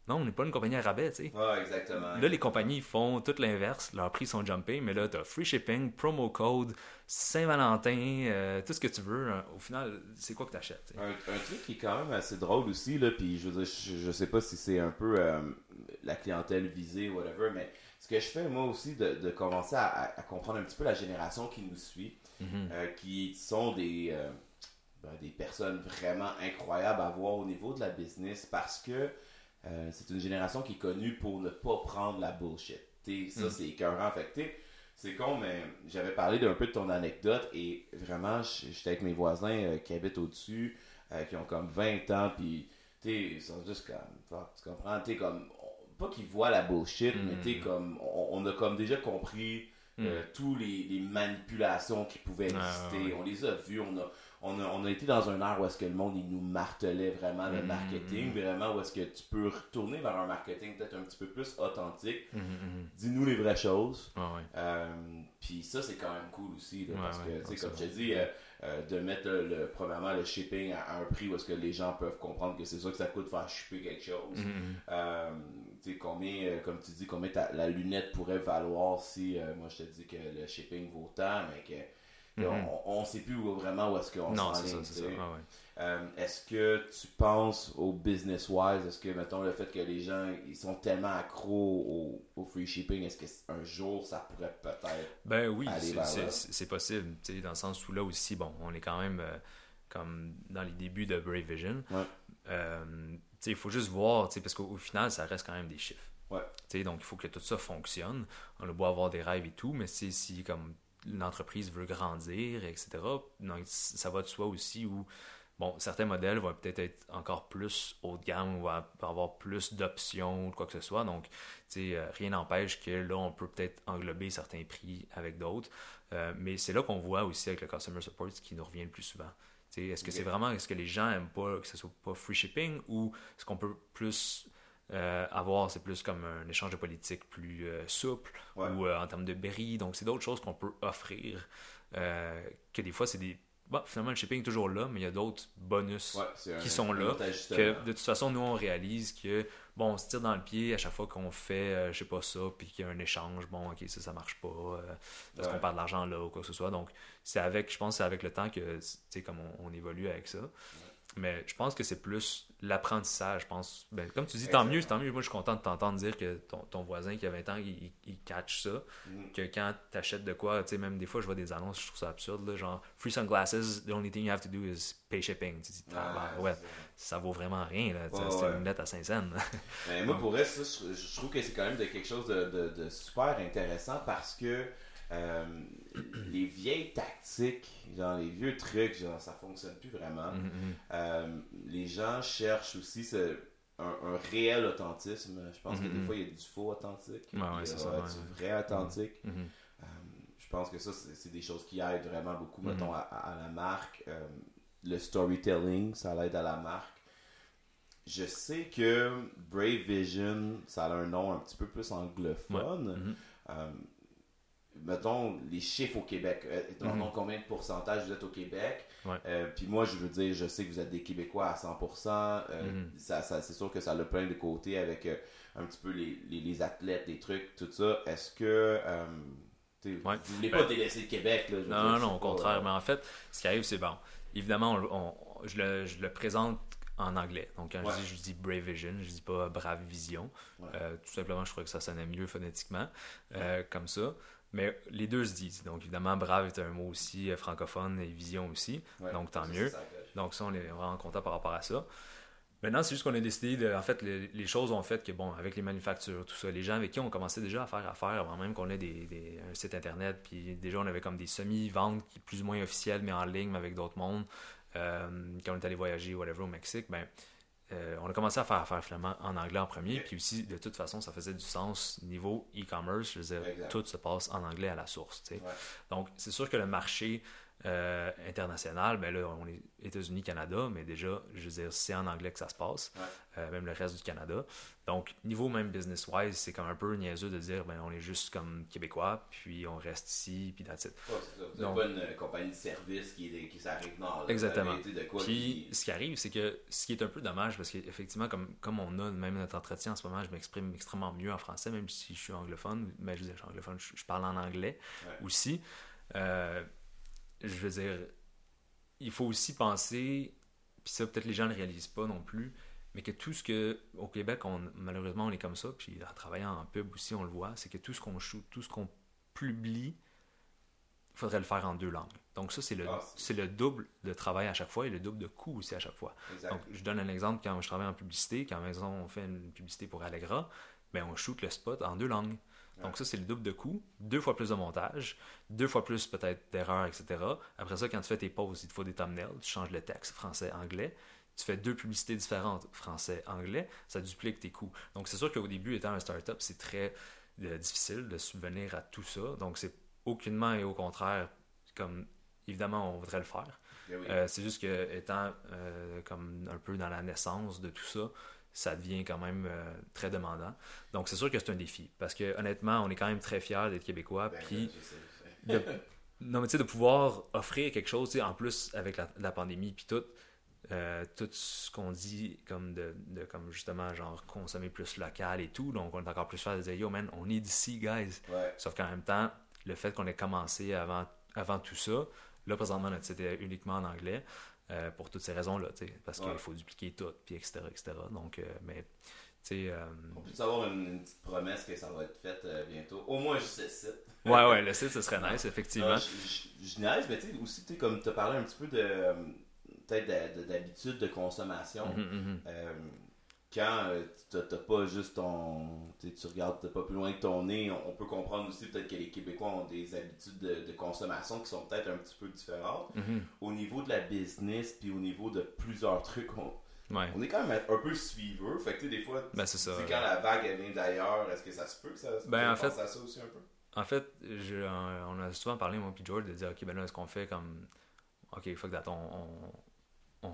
Non, on n'est pas une compagnie à rabais, tu sais. Ouais, exactement. Là, les compagnies font tout l'inverse. Leurs prix sont jumpés, mais là, tu as free shipping, promo code, Saint-Valentin, euh, tout ce que tu veux. Hein. Au final, c'est quoi que tu achètes? Un, un, truc qui est quand même assez drôle aussi, là, puis je veux dire, je, sais pas si c'est un peu euh, la clientèle visée, whatever, mais ce que je fais, moi aussi, de, de commencer à, à, comprendre un petit peu la génération qui nous suit, mm-hmm. euh, qui sont des, ben, des personnes vraiment incroyables à voir au niveau de la business parce que euh, c'est une génération qui est connue pour ne pas prendre la bullshit. ça, hmm. c'est écœurant. Fait c'est con, mais j'avais parlé d'un peu de ton anecdote et vraiment, j'étais avec mes voisins euh, qui habitent au-dessus, euh, qui ont comme 20 ans, puis ils sont juste comme, tu comprends, t'es comme, pas qu'ils voient la bullshit, mais t'es hmm. comme, on, a comme déjà compris mm. tous les, manipulations qui pouvaient ah, exister. On les a vues, on a, on a, on a, été dans un art où est-ce que le monde il nous martelait vraiment le mm-hmm. marketing, vraiment où est-ce que tu peux retourner vers un marketing peut-être un petit peu plus authentique. Mm-hmm, mm-hmm. Dis-nous les vraies choses. Ah euh, puis ça c'est quand même cool aussi parce que tu sais comme je te dis euh, euh, de mettre le, premièrement le shipping à, un prix où est-ce que les gens peuvent comprendre que c'est ça que ça coûte faire shipper quelque chose. tu sais combien comme tu dis combien la lunette pourrait valoir si moi je te dis que le shipping vaut tant mais que Mhm. On ne sait plus vraiment où est-ce qu'on s'en est. Euh, est-ce que tu penses au business-wise, est-ce que, mettons, le fait que les gens ils sont tellement accros au, free shipping, est-ce qu'un jour ça pourrait peut-être. Ben oui, c'est possible. Dans le sens où là aussi, bon, on est quand même euh, comme dans les débuts de Brave Vision. Euh, il faut juste voir, parce qu'au final, ça reste quand même des chiffres. Donc, il faut que tout ça fonctionne. On a beau avoir des rêves et tout, mais si comme l'entreprise veut grandir, etc. Donc, ça va de soi aussi où, bon, certains modèles vont peut-être être encore plus haut de gamme ou avoir plus d'options ou quoi que ce soit. Donc, tu euh, rien n'empêche que là, on peut peut-être englober certains prix avec d'autres. Euh, mais c'est là qu'on voit aussi avec le customer support ce qui nous revient le plus souvent. Est-ce que c'est vraiment, est-ce que les gens aiment pas que ce soit pas free shipping ou est-ce qu'on peut plus euh, avoir, c'est plus comme un échange de politique plus euh, souple ou euh, en termes de berry. Donc, c'est d'autres choses qu'on peut offrir que des fois, c'est des. Bon, finalement, le shipping est toujours là, mais il y a d'autres bonus qui sont là. Que de toute façon, nous, on réalise que, bon, on se tire dans le pied à chaque fois qu'on fait, je sais pas ça, puis qu'il y a un échange. Bon, ok, ça, ça marche pas, parce qu'on perd de l'argent là ou quoi que ce soit. Donc, c'est avec, je pense, c'est avec le temps que, tu sais, comme on, évolue avec ça. Mais je pense que c'est plus l'apprentissage, je pense. Ben, comme tu dis, tant mieux, tant mieux. Moi, je suis content de t'entendre dire que ton, voisin qui a 20 ans, il, il catch ça. Mm. Que quand tu achètes de quoi, tu sais, même des fois, je vois des annonces, je trouve ça absurde. Là, genre, free sunglasses, the only thing you have to do is pay shipping. Tu dis, ah, ben, ouais, ça vaut vraiment rien. Là, c'est une lettre à 5 cents. Ben, moi, *laughs* pour ça, je, trouve que c'est quand même de quelque chose de, de super intéressant parce que euh, les vieilles tactiques, genre les vieux trucs, genre ça fonctionne plus vraiment. Mm-hmm. Euh, les gens cherchent aussi un, un, réel authentisme. Je pense que des fois il y a du faux authentique, il y a du vrai authentique. Euh, je pense que ça, c'est des choses qui aident vraiment beaucoup, mettons, à, la marque. le storytelling, ça l'aide à la marque. Je sais que Brave Vision, ça a un nom un petit peu plus anglophone mettons, les chiffres au Québec. Euh, mhm. combien de pourcentage vous êtes au Québec? Euh, puis moi, je veux dire, je sais que vous êtes des Québécois à 100%. Euh, mhm. ça, c'est sûr que ça a plein de côtés avec un petit peu les, les, athlètes, les trucs, tout ça. Est-ce que... Vous voulez pas ben, délaisser le Québec? Là, non, non, non, au contraire. Mais en fait, ce qui arrive, c'est bon. Évidemment, je, le, je, le, présente en anglais. Donc, quand je dis, je dis Brave Vision, je dis pas Brave Vision. tout simplement, je trouvais que ça sonnait mieux phonétiquement, comme ça. Mais les deux se disent. Donc, évidemment, brave est un mot aussi euh, francophone et vision aussi. donc, tant mieux. donc, ça, on est vraiment content par rapport à ça. Maintenant, c'est juste qu'on a décidé de. En fait, les, choses ont fait que, bon, avec les manufactures, tout ça, les gens avec qui on commençait déjà à faire affaire avant même qu'on ait des, un site internet, puis déjà, on avait comme des semi-ventes qui plus ou moins officielles, mais en ligne, mais avec d'autres mondes. Euh, quand on est allé voyager, whatever, au Mexique, ben euh, on a commencé à faire affaire finalement en anglais en premier, puis aussi de toute façon ça faisait du sens niveau e-commerce, je veux dire, tout se passe en anglais à la source. Donc c'est sûr que le marché Euh, international, ben là, on est États-Unis, Canada, mais déjà, je veux dire, c'est en anglais que ça se passe, euh, même le reste du Canada. Donc, niveau même business-wise, c'est comme un peu niaiseux de dire, ben, on est juste comme Québécois, puis on reste ici, puis that's it. c'est pas une euh, compagnie de service qui, qui s'arrive nord. Exactement. puis, ce qui arrive, c'est que ce qui est un peu dommage, parce qu'effectivement, comme, comme on a même notre entretien en ce moment, je m'exprime extrêmement mieux en français, même si je suis anglophone, mais je, je suis anglophone, je, parle en anglais aussi. Euh, je veux dire, il faut aussi penser, puis ça peut-être les gens ne réalisent pas non plus, mais que tout ce que, au Québec, on, malheureusement, on est comme ça, puis en travaillant en pub aussi, on le voit, c'est que tout ce qu'on shoot, tout ce qu'on publie, il faudrait le faire en deux langues. Donc ça, c'est le, ah, c'est le double de travail à chaque fois et le double de coût aussi à chaque fois. Donc je donne un exemple, quand je travaille en publicité, quand maison on fait une publicité pour Allegra, ben on shoot le spot en deux langues. Donc ça, c'est le double de coût, deux fois plus de montage, deux fois plus peut-être d'erreurs, etc. Après ça, quand tu fais tes pauses, il te faut des thumbnails, tu changes le texte français-anglais, tu fais deux publicités différentes français-anglais, ça duplique tes coûts. Donc c'est sûr qu'au début, étant un startup, c'est très euh, difficile de subvenir à tout ça. Donc c'est aucunement et au contraire comme évidemment on voudrait le faire. Eh euh, c'est juste que étant euh, comme un peu dans la naissance de tout ça, ça devient quand même euh, très demandant. Donc, c'est sûr que c'est un défi. Parce que, honnêtement, on est quand même très fiers d'être Québécois. Ben, puis, de, *laughs* non, mais tu sais, de pouvoir offrir quelque chose, en plus, avec la, pandémie, puis tout, euh, tout ce qu'on dit, comme de, de, comme justement, genre, consommer plus local et tout. Donc, on est encore plus fiers de dire, yo, man, on est d'ici, guys. Sauf qu'en même temps, le fait qu'on ait commencé avant, avant tout ça, là, présentement, notre est uniquement en anglais. Euh, pour toutes ces raisons-là, parce qu'il faut dupliquer tout, puis etc., etc. Donc, euh, mais, tu euh, On peut savoir une, petite promesse que ça va être fait bientôt, au moins juste le site. ouais, ouais, le site, ce serait nice, effectivement. je, nice, mais tu sais, aussi, comme tu as parlé un petit peu de, peut-être d'habitude de, consommation. Mm-hmm, mm-hmm quand euh, tu n'as pas juste ton. Tu regardes pas plus loin que ton nez, on, peut comprendre aussi peut-être que les Québécois ont des habitudes de, consommation qui sont peut-être un petit peu différentes. Mm-hmm. Au niveau de la business, puis au niveau de plusieurs trucs, on, on est quand même un peu suiveux. Fait que des fois, ben, quand la vague vient d'ailleurs, est-ce que ça se peut que ça, ben, en fait, à ça aussi un peu? En fait, on a souvent parlé, moi puis George, de dire, OK, ben là, est-ce qu'on fait comme. OK, fuck that, on on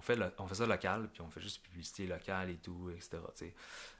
fait, on fait ça local, puis on fait juste publicité locale et tout, etc.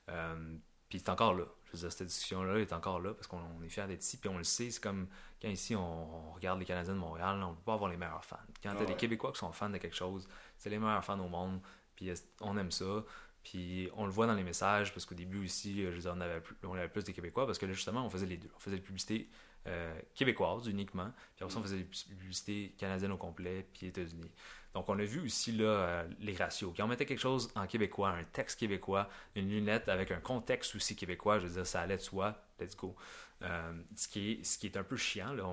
Euh, puis c'est encore là. Je veux dire, cette discussion-là est encore là parce qu'on est fiers d'être ici, puis on le sait. C'est comme quand ici on, regarde les Canadiens de Montréal, on ne peut pas avoir les meilleurs fans. Quand tu as des Québécois qui sont fans de quelque chose, c'est les meilleurs fans au monde, puis on aime ça. Puis on le voit dans les messages, parce qu'au début aussi, je veux dire, on, avait plus, on avait plus de Québécois, parce que là, justement, on faisait les deux. On faisait la publicité euh, québécoise uniquement, puis après ça, on faisait des publicités canadiennes au complet, puis États-Unis. Donc, on a vu aussi là, euh, les ratios. Quand on mettait quelque chose en québécois, un texte québécois, une lunette avec un contexte aussi québécois, je veux dire, ça allait de soi, let's go. Euh, ce, qui est, ce qui est un peu chiant, là,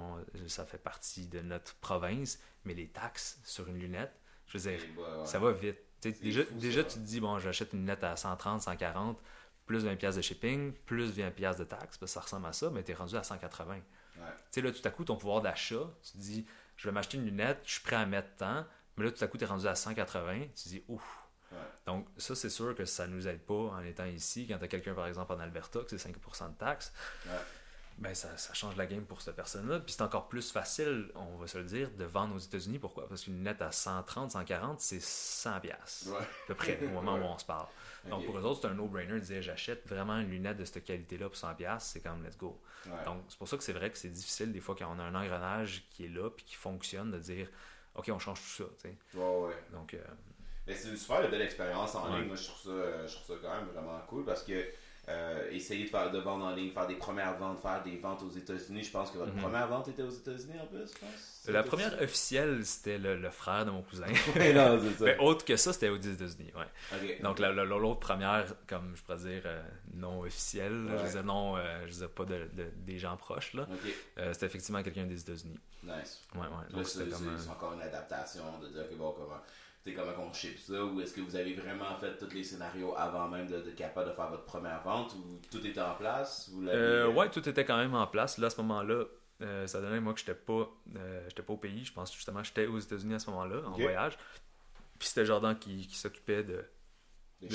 ça fait partie de notre province, mais les taxes sur une lunette, je veux dire, ça va vite. déjà, déjà tu te dis, bon, j'achète une lunette à 130, 140, plus 20 pièces de shipping, plus 20 pièces de taxes, ça ressemble à ça, mais tu es rendu à 180. Tu sais, là, tout à coup, ton pouvoir d'achat, tu te dis, je vais m'acheter une lunette, je suis prêt à mettre tant, mais là, tout à coup, tu es rendu à 180, tu te dis, ouf. Donc, ça, c'est sûr que ça ne nous aide pas en étant ici. Quand tu as quelqu'un, par exemple, en Alberta, que c'est 5% de taxes, ben, ça, ça, change la game pour cette personne-là. Puis c'est encore plus facile, on va se le dire, de vendre aux États-Unis. Pourquoi? Parce qu'une lunette à 130, 140, c'est 100$. pièces à peu près, au moment où on se parle. Donc, pour eux autres, c'est un no-brainer de dire j'achète vraiment une lunette de cette qualité-là pour 100$, c'est comme let's go. Donc, c'est pour ça que c'est vrai que c'est difficile des fois quand on a un engrenage qui est là puis qui fonctionne de dire OK, on change tout ça. sais. Ouais, ouais. Donc. Euh, mais c'est une super belle expérience en ligne. Moi, je trouve, ça, je trouve ça quand même vraiment cool parce que euh, essayer de faire de vendre en ligne, faire des premières ventes, faire des ventes aux États-Unis. Je pense que votre mhm. première vente était aux États-Unis en plus, je pense. La première officielle, c'était le, frère de mon cousin. *laughs* non, ça. Mais autre que ça, c'était aux États-Unis. Ouais. Donc l'autre première, comme je pourrais dire, euh, non officielle, je disais non, euh, je disais pas de, des gens proches, là. c'était effectivement quelqu'un des États-Unis. Nice. Ouais, ouais. Donc c'est encore une adaptation de dire que bon, comment comment on ship ça ou est-ce que vous avez vraiment fait tous les scénarios avant même de, capable de faire votre première vente ou tout était en place euh, Ouais, tout était quand même en place. Là, à ce moment-là, euh, ça donnait moi que j'étais pas, euh, j'étais pas au pays. Je pense justement j'étais aux États-Unis à ce moment-là, en voyage. Puis c'était Jordan qui, qui s'occupait de, de,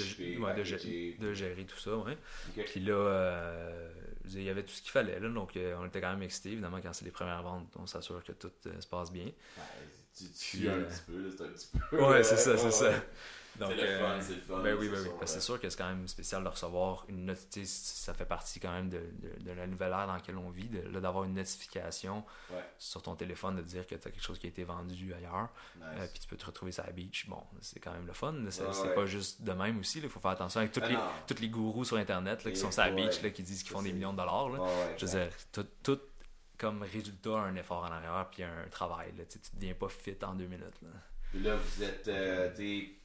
de, gérer tout ça. Ouais. Puis là, il y avait tout ce qu'il fallait. Là, donc on était quand même excités, évidemment, quand c'est les premières ventes. On s'assure que tout se passe bien. Tu, tu un petit peu, c'est un petit peu. Ouais, c'est ça, c'est ça. Donc, c'est le fun, c'est le fun. Ben oui, ben oui. Parce c'est sûr que c'est quand même spécial de recevoir une notification. Ça fait partie quand même de, de, la nouvelle ère dans laquelle on vit, d'avoir une notification sur ton téléphone de dire que tu as quelque chose qui a été vendu ailleurs. Euh, puis tu peux te retrouver sur la beach. Bon, c'est quand même le fun. C'est pas juste de même aussi. Il faut faire attention avec tous les, toutes les gourous sur Internet là, qui sont sur la beach, là, qui disent qu'ils font des millions de dollars. Là. Je veux dire, tout, tout comme résultat un effort en arrière puis un travail. Là. Tu ne deviens pas fit en deux minutes. Là. Puis là, vous êtes, euh,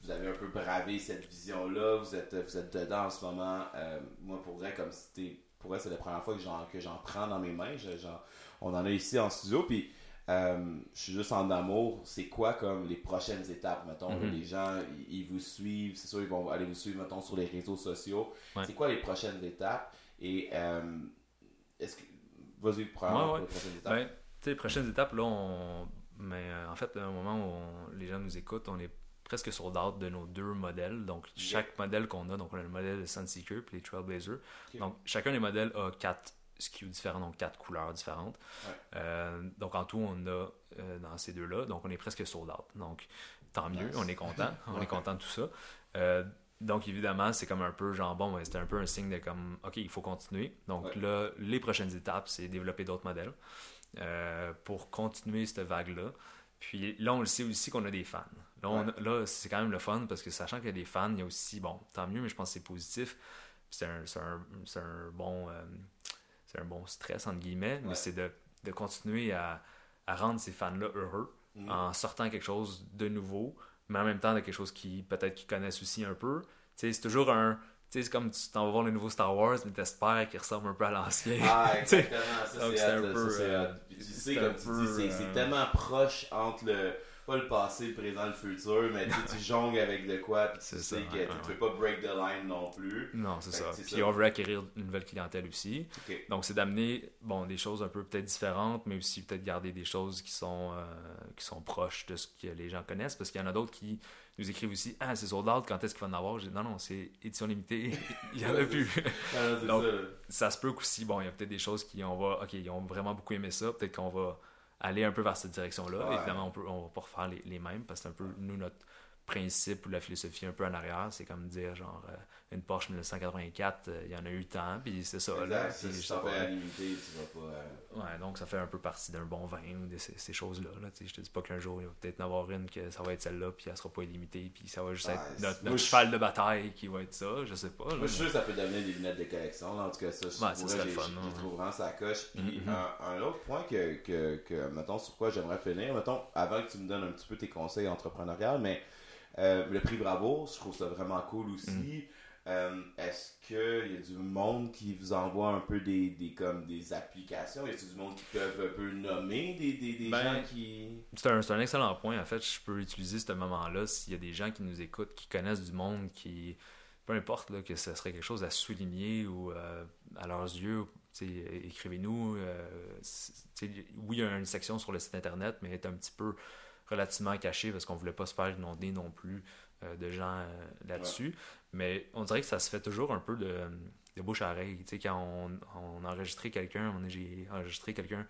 vous avez un peu bravé cette vision-là, vous êtes, vous êtes dedans en ce moment. Euh, moi, pour vrai, comme c'était, pour vrai, c'est la première fois que j'en, que j'en prends dans mes mains. on en a ici en studio, puis euh, je suis juste en amour. C'est quoi comme les prochaines étapes, mettons, mm-hmm. les gens, ils, vous suivent, c'est sûr, ils vont aller vous suivre, mettons, sur les réseaux sociaux. C'est quoi les prochaines étapes? Et est-ce que, vas-y, prends prochaines étapes. Ben, les prochaines étapes, là, on mais euh, en fait, au moment où les gens nous écoutent, on est presque sur date de nos deux modèles. Donc, chaque modèle qu'on a, donc on a le modèle de Sunseeker puis les Trailblazer. Donc, chacun des modèles a quatre SKU différents, donc quatre couleurs différentes. Euh, donc, en tout, on a euh, dans ces deux-là. Donc, on est presque sur date. Donc, tant mieux, on est content. *laughs* on est content de tout ça. Donc, évidemment, c'est comme un peu genre, bon, c'était un peu un signe de comme, OK, il faut continuer. Donc, là, les prochaines étapes, c'est développer d'autres modèles. Euh, pour continuer cette vague-là. Puis là, on le sait aussi qu'on a des fans. Là, c'est quand même le fun parce que sachant qu'il y a des fans, il y a aussi, bon, tant mieux, mais je pense que c'est positif. C'est un, un, un, bon, euh, c'est un bon stress, entre guillemets, mais c'est de, de, continuer à, à rendre ces fans-là heureux mm. en sortant quelque chose de nouveau, mais en même temps de quelque chose qui peut-être qu'ils connaissent aussi un peu. C'est toujours un tu sais, c'est comme tu t'en vas voir le nouveau Star Wars, mais t'espères qu'il ressemble un peu à l'ancien. Ah, *laughs* exactement. ça, c'est un peu. Euh, tu sais, comme tu dis, c'est euh, tellement proche entre le pas le passé, le présent, le futur, mais tu jongles avec de quoi, puis tu sais que tu ne peux pas break the line non plus. Non, c'est ça. Puis on veut acquérir une nouvelle clientèle aussi. Donc c'est d'amener bon, des choses un peu peut-être différentes, mais aussi peut-être garder des choses qui sont, euh, qui sont proches de ce que les gens connaissent, parce qu'il y en a d'autres qui nous écrivent aussi Ah, c'est sold out, quand est-ce qu'il va en avoir Non, non, c'est édition limitée, *laughs* il n'y en a plus. Ah, Donc, ça. se peut qu'aussi, bon, il y a peut-être des choses qui, on va, ok, ils ont vraiment beaucoup aimé ça, peut-être qu'on va aller un peu vers cette direction-là. Évidemment, on peut on va pas refaire les, les mêmes parce que c'est un peu, nous, notre principe ou la philosophie un peu en arrière. C'est comme dire, genre, euh, une Porsche 1984, euh, il y en a eu tant, puis c'est ça. là, si tu vas limité, tu vas pas. Euh, ouais, donc ça fait un peu partie d'un bon vin ou de ces, choses-là. Là, je te dis pas qu'un jour, il va peut-être en avoir une que ça va être celle-là, puis elle sera pas illimitée, puis ça va juste être notre, cheval de bataille qui va être ça, je sais pas. Là, moi, je suis sûr que ça peut devenir des lunettes de collection. en tout cas, ça, je ouais, j'ai, fun, je trouve vraiment ça coche. Puis mm-hmm. un, autre point que, que, que, mettons, sur quoi j'aimerais finir, mettons, avant que tu me donnes un petit peu tes conseils entrepreneuriales, mais euh, le prix Bravo, je trouve ça vraiment cool aussi. Mm. Euh, est-ce qu'il y a du monde qui vous envoie un peu des, des, comme des applications? Y a-t-il du monde qui peuvent un peu nommer des, des, des ben, gens qui. C'est un, un, excellent point. En fait, je peux utiliser ce moment-là s'il y a des gens qui nous écoutent, qui connaissent du monde, qui. Peu importe là, que ce serait quelque chose à souligner ou euh, à leurs yeux, écrivez-nous. oui, il y a une section sur le site internet, mais est un petit peu relativement caché parce qu'on voulait pas se faire inonder non plus euh, de gens euh, là-dessus. Mais on dirait que ça se fait toujours un peu de, de bouche à oreille. Tu sais, quand on, on a enregistré quelqu'un, j'ai enregistré quelqu'un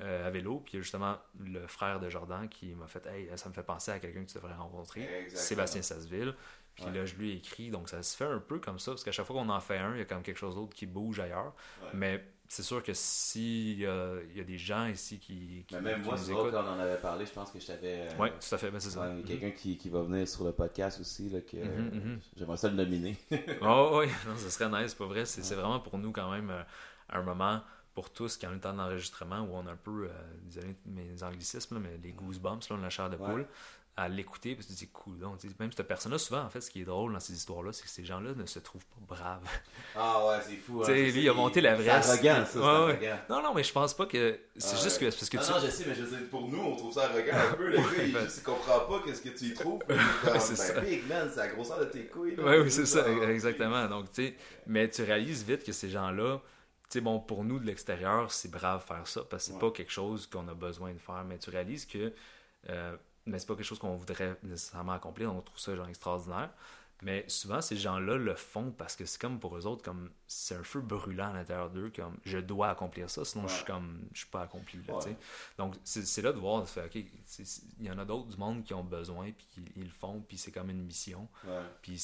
euh, à vélo, puis justement le frère de Jordan qui m'a fait Hey, ça me fait penser à quelqu'un que tu devrais rencontrer, Sébastien Sasseville. Puis là, je lui ai écrit, donc ça se fait un peu comme ça, parce qu'à chaque fois qu'on en fait un, il y a même quelque chose d'autre qui bouge ailleurs. Mais c'est sûr que s'il y, a, y a des gens ici qui. qui même moi, c'est quand on en avait parlé, je pense que je t'avais. Euh, oui, tout à fait, ben, c'est ça. Quelqu'un qui, qui, va venir sur le podcast aussi, là, que mm-hmm, mm-hmm. j'aimerais ça le nominer. *laughs* oh, oui, non, ça serait nice, pas vrai. C'est vraiment pour nous quand même euh, un moment pour tous qui ont le temps d'enregistrement où on a un peu, euh, désolé mes anglicismes, mais les goosebumps, là, on a la chair de poule à l'écouter parce que tu dis cool. Donc, même cette personne-là, souvent, en fait, ce qui est drôle dans ces histoires-là, c'est que ces gens-là ne se trouvent pas braves. Ah ouais, c'est fou. Hein, *laughs* lui, il a monté la vraie. C'est arrogant, ça. Ouais, ouais. Non, non, mais je pense pas que. C'est juste que. Parce que non, tu... non, je sais, mais je sais, pour nous, on trouve ça arrogant un peu. Le gars, il ne comprend pas qu'est-ce que tu y trouves. c'est ça. Big man, c'est la grosseur de tes couilles. Oui, oui, c'est ça, exactement. Donc, tu sais, mais tu réalises vite que ces gens-là. Tu sais, bon, pour nous, de l'extérieur, c'est brave faire ça parce que c'est pas quelque chose qu'on a besoin de faire. Mais tu réalises que. Euh, mais c'est pas quelque chose qu'on voudrait nécessairement accomplir, on trouve ça genre extraordinaire. Mais souvent, ces gens-là le font parce que c'est comme pour eux autres, comme c'est un feu brûlant à l'intérieur d'eux, comme je dois accomplir ça, sinon je suis comme je suis pas accompli. Là, Donc c'est là de voir, de faire, ok, il y en a d'autres du monde qui ont besoin, puis ils, le font, puis c'est comme une mission. Puis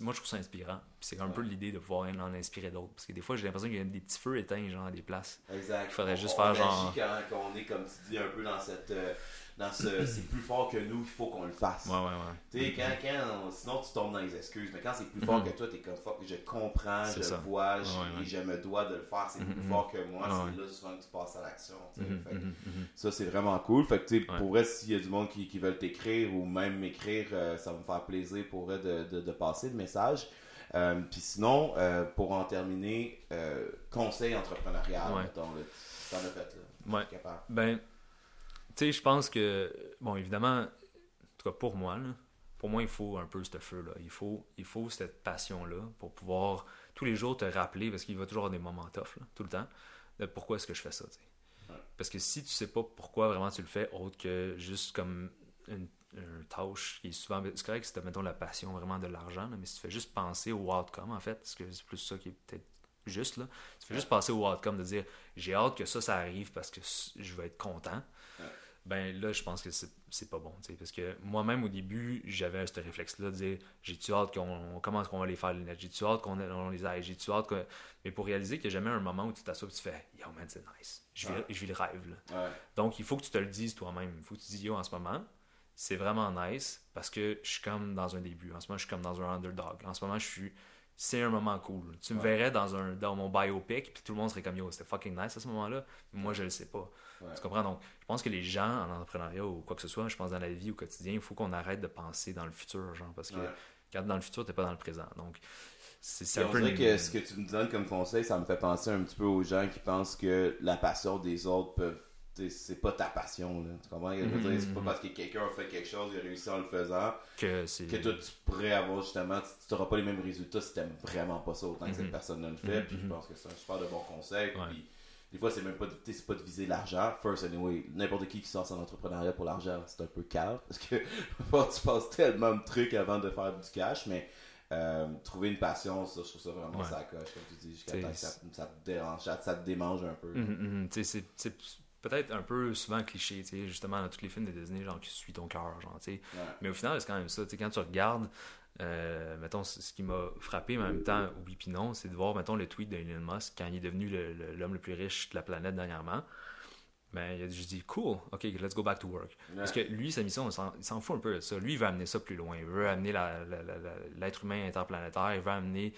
moi je trouve ça inspirant. C'est un peu l'idée de pouvoir en inspirer d'autres. Parce que des fois j'ai l'impression qu'il y a des petits feux éteints genre à des places. Exact. Il faudrait juste on, faire genre. Quand, quand, on est comme tu dis un peu dans cette. Euh, c'est plus fort que nous, il faut qu'on le fasse. Ouais, ouais, ouais. Tu sais, quand, quand, sinon tu tombes dans les excuses, mais quand c'est plus fort mm-hmm. que toi, t'es comme fuck, je comprends, je le vois, et je me dois de le faire, c'est plus mm-hmm. fort que moi, c'est là souvent que tu passes à l'action. Ça, c'est vraiment cool. Fait que, tu sais, pour vrai, s'il y a du monde qui, qui veulent t'écrire ou même m'écrire, euh, ça va me faire plaisir pour vrai de, de, de passer le message. Euh, Puis sinon, euh, pour en terminer, euh, conseil entrepreneurial, mettons, t'en as fait là. Capable. Ben, sais, je pense que, bon, évidemment, en tout cas pour moi, pour moi, il faut un peu ce feu-là. Il faut, il faut cette passion-là pour pouvoir tous les jours te rappeler, parce qu'il va toujours avoir des moments tough, tout le temps, de pourquoi est-ce que je fais ça. Parce que si tu sais pas pourquoi vraiment tu le fais, autre que juste comme une, tâche qui est souvent. C'est correct que tu mettons, la passion vraiment de l'argent, mais si tu fais juste penser au outcome, en fait, parce que c'est plus ça qui est peut-être juste, là. Tu fais juste penser au outcome, de dire j'ai hâte que ça, ça arrive parce que je vais être content ben là, je pense que c'est pas bon. Parce que moi-même, au début, j'avais ce réflexe-là de dire j'ai-tu hâte qu'on commence qu'on va les faire les lunettes, j'ai-tu hâte qu'on on les aille, j'ai-tu hâte que. Mais pour réaliser qu'il n'y a jamais un moment où tu t'assois et tu fais Yo man, c'est nice. Je vis, le rêve. Donc, il faut que tu te le dises toi-même. Il faut que tu te dises Yo, en ce moment, c'est vraiment nice parce que je suis comme dans un début. En ce moment, je suis comme dans un underdog. En ce moment, je suis c'est un moment cool. Tu me verrais dans un dans mon biopic, puis tout le monde serait comme yo, c'était fucking nice à ce moment-là. Moi, je le sais pas. Tu comprends? Donc, je pense que les gens en entrepreneuriat ou quoi que ce soit, je pense dans la vie au quotidien, il faut qu'on arrête de penser dans le futur, genre, parce que quand dans le futur, t'es pas dans le présent. Donc, c'est un peu. que ce que tu me donnes comme conseil, ça me fait penser un petit peu aux gens qui pensent que la passion des autres peuvent c'est pas ta passion. Là. Tu comprends? Mm-hmm, c'est pas mm-hmm. parce que quelqu'un a fait quelque chose, il a réussi en le faisant, que, que toi tu pourrais avoir justement, tu n'auras pas les mêmes résultats si tu n'aimes vraiment pas ça autant que cette mm-hmm. personne le fait. Puis je pense que c'est un super de bon conseil. Puis, des fois, c'est même pas de, c'est pas de viser l'argent. First, anyway, n'importe qui qui sort en entrepreneuriat pour l'argent, c'est un peu calme parce que *laughs* tu passes tellement de trucs avant de faire du cash, mais euh, trouver une passion, ça, je trouve ça vraiment ça coche, comme tu dis, jusqu'à temps que ça, ça, te dérange, ça, te démange un peu. Mm -hmm, c'est peut-être un peu souvent cliché, justement, dans tous les films de Disney, genre qui suit ton cœur, genre, tu sais. Mais au final, c'est quand même ça, tu sais, quand tu regardes, euh, mettons, ce qui m'a frappé, mais en même temps, oui puis non, c'est de voir, mettons, le tweet d'Elon Musk quand il est devenu l'homme le, plus riche de la planète dernièrement. Ben, il a juste dit, cool, ok, let's go back to work. Parce que lui, sa mission, il s'en fout un peu de ça. Lui, il veut amener ça plus loin. Il veut amener l'être humain interplanétaire. Il veut amener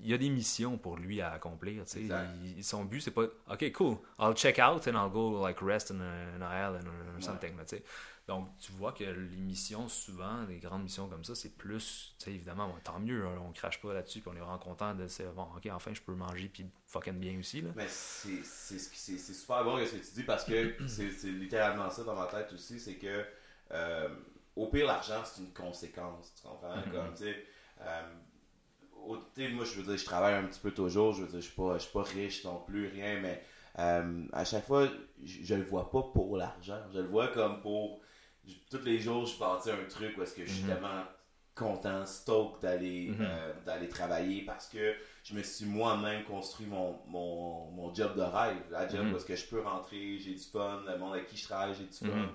il y a des missions pour lui à accomplir. Il, son but, c'est pas OK, cool, I'll check out and I'll go like rest in an island or something. Donc, tu vois que les missions, souvent, les grandes missions comme ça, c'est plus, évidemment, tant mieux, hein, on crache pas là-dessus, puis on est vraiment content de se bon, OK, enfin, je peux manger, puis fucking bien aussi. Là. Mais c'est super bon ce que tu dis parce que *clears throat* c'est littéralement ça dans ma tête aussi, c'est que euh, au pire, l'argent, c'est une conséquence, tu comprends? Mm-hmm. Comme, tu sais, euh, moi, je veux dire, je travaille un petit peu toujours. Je veux dire, je suis pas, suis pas riche non plus, rien, mais euh, à chaque fois, je, ne le vois pas pour l'argent. Je le vois comme pour. tous les jours, je bâtis un truc où est-ce que je suis mhm. tellement content, stoked d'aller mhm. euh, d'aller travailler parce que je me suis moi-même construit mon, mon, job de rêve. La job mhm. que je peux rentrer, j'ai du fun, le monde avec qui je travaille, j'ai du fun